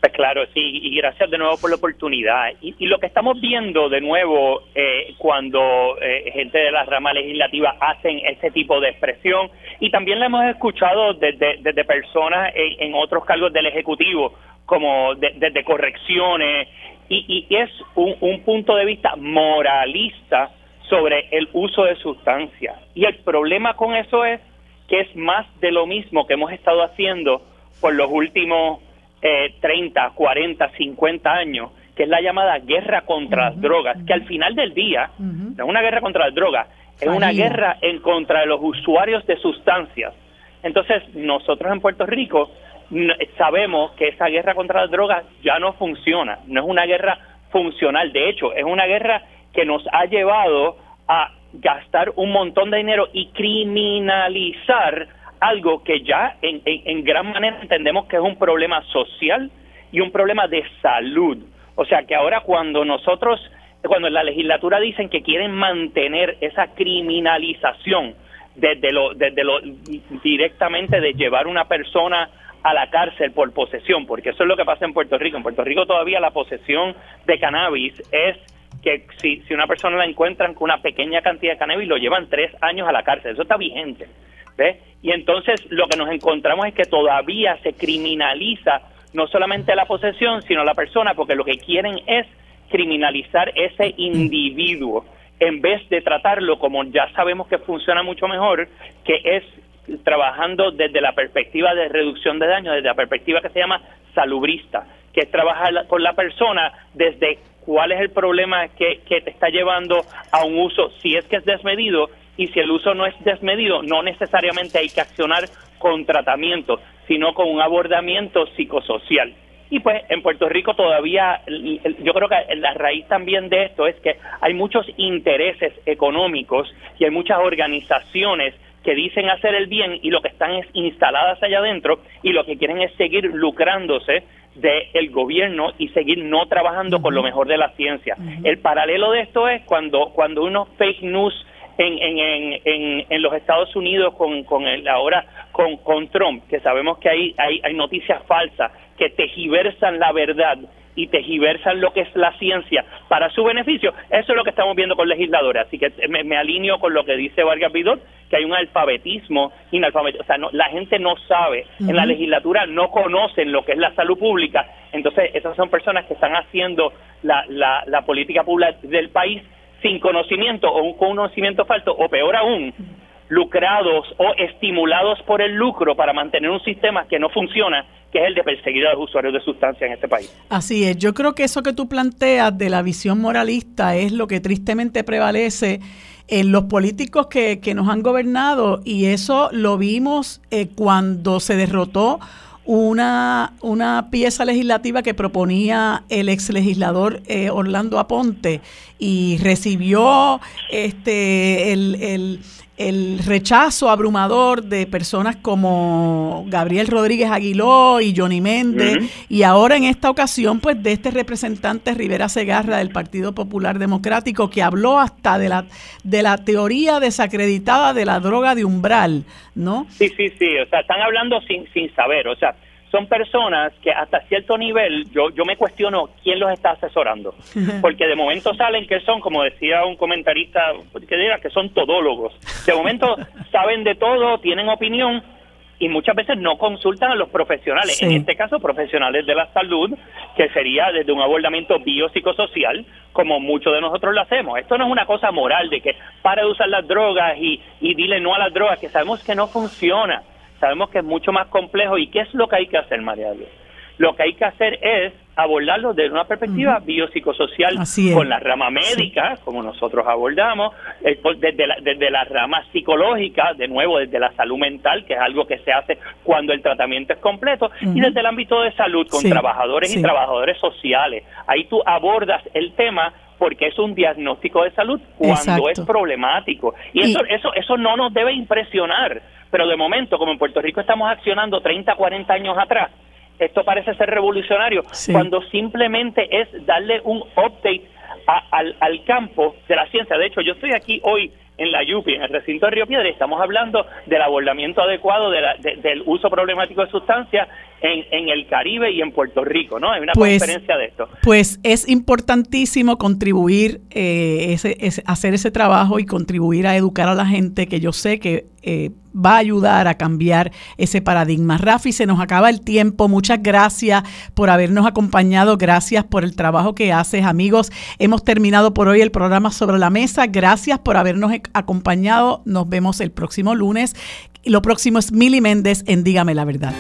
Pues claro, sí, y gracias de nuevo por la oportunidad. Y, lo que estamos viendo de nuevo eh, cuando eh, gente de la rama legislativa hacen ese tipo de expresión, y también la hemos escuchado desde, personas en, otros cargos del Ejecutivo, como desde correcciones, y, y es un, un punto de vista moralista sobre el uso de sustancias. Y el problema con eso es que es más de lo mismo que hemos estado haciendo por los últimos eh, 30, 40, 50 años, que es la llamada guerra contra las drogas, que al final del día no es una guerra contra las drogas, es una guerra en contra de los usuarios de sustancias. Entonces, nosotros en Puerto Rico sabemos que esa guerra contra las drogas ya no funciona, no es una guerra funcional, de hecho, es una guerra que nos ha llevado a gastar un montón de dinero y criminalizar algo que ya en, en, gran manera entendemos que es un problema social y un problema de salud. O sea que ahora cuando nosotros cuando en la legislatura dicen que quieren mantener esa criminalización desde lo, desde lo directamente de llevar una persona a la cárcel por posesión, porque eso es lo que pasa en Puerto Rico. En Puerto Rico todavía la posesión de cannabis es que si, si una persona la encuentran con una pequeña cantidad de cannabis, lo llevan tres años a la cárcel. Eso está vigente. Y entonces lo que nos encontramos es que todavía se criminaliza no solamente la posesión, sino la persona, porque lo que quieren es criminalizar ese individuo en vez de tratarlo como ya sabemos que funciona mucho mejor, que es trabajando desde la perspectiva de reducción de daño, desde la perspectiva que se llama salubrista, que es trabajar con la persona desde cuál es el problema que, que te está llevando a un uso, si es que es desmedido, y si el uso no es desmedido, no necesariamente hay que accionar con tratamiento, sino con un abordamiento psicosocial. Y pues en Puerto Rico todavía, yo creo que la raíz también de esto es que hay muchos intereses económicos y hay muchas organizaciones que dicen hacer el bien y lo que están es instaladas allá adentro y lo que quieren es seguir lucrándose del gobierno y seguir no trabajando con lo mejor de la ciencia. El paralelo de esto es cuando, cuando unos fake news en, en, en, en, los Estados Unidos con, con el, ahora con, con Trump, que sabemos que hay, hay, hay noticias falsas que tejiversan la verdad y tejiversan lo que es la ciencia para su beneficio. Eso es lo que estamos viendo con legisladores. Así que me, alineo con lo que dice Vargas Vidot, que hay un alfabetismo inalfabetismo. O sea, no, la gente no sabe, en la legislatura no conocen lo que es la salud pública. Entonces, esas son personas que están haciendo la, la, la política pública del país sin conocimiento o un conocimiento falso, o peor aún, lucrados o estimulados por el lucro para mantener un sistema que no funciona, que es el de perseguir a los usuarios de sustancias en este país. Así es, yo creo que eso que tú planteas de la visión moralista es lo que tristemente prevalece en los políticos que, que nos han gobernado y eso lo vimos eh, cuando se derrotó una, una pieza legislativa que proponía el ex legislador eh, Orlando Aponte y recibió este el, el, el rechazo abrumador de personas como Gabriel Rodríguez Aguiló y Johnny Méndez, y ahora en esta ocasión, pues de este representante Rivera Segarra del Partido Popular Democrático, que habló hasta de la, de la teoría desacreditada de la droga de umbral, ¿no? Sí, sí, sí, o sea, están hablando sin, sin saber, o sea, son personas que hasta cierto nivel yo, yo me cuestiono quién los está asesorando. Porque de momento salen que son, como decía un comentarista, que diga que son todólogos. De momento saben de todo, tienen opinión y muchas veces no consultan a los profesionales, en este caso profesionales de la salud, que sería desde un abordamiento biopsicosocial, como muchos de nosotros lo hacemos. Esto no es una cosa moral de que para de usar las drogas y, y dile no a las drogas, que sabemos que no funciona sabemos que es mucho más complejo. ¿Y qué es lo que hay que hacer, María Lo que hay que hacer es abordarlo desde una perspectiva biopsicosocial con la rama médica, como nosotros abordamos, eh, desde, la, desde la rama psicológica, de nuevo desde la salud mental, que es algo que se hace cuando el tratamiento es completo, y desde el ámbito de salud con trabajadores y trabajadores sociales. Ahí tú abordas el tema porque es un diagnóstico de salud cuando es problemático. Y, eso, eso, eso no nos debe impresionar. Pero de momento, como en Puerto Rico estamos accionando 30, 40 años atrás, esto parece ser revolucionario, cuando simplemente es darle un update al, al campo de la ciencia. De hecho, yo estoy aquí hoy en la YUPI, en el recinto de Río Piedra, estamos hablando del abordamiento adecuado del uso problemático de sustancias en, en, el Caribe y en Puerto Rico, ¿no? Hay una pues, conferencia de esto. Pues es importantísimo contribuir, eh, ese, hacer ese trabajo y contribuir a educar a la gente, que yo sé que eh, va a ayudar a cambiar ese paradigma. Rafi, se nos acaba el tiempo. Muchas gracias por habernos acompañado. Gracias por el trabajo que haces, amigos. Hemos terminado por hoy el programa sobre la mesa. Gracias por habernos acompañado. Nos vemos el próximo lunes. Lo próximo es Mili Méndez en Dígame la Verdad.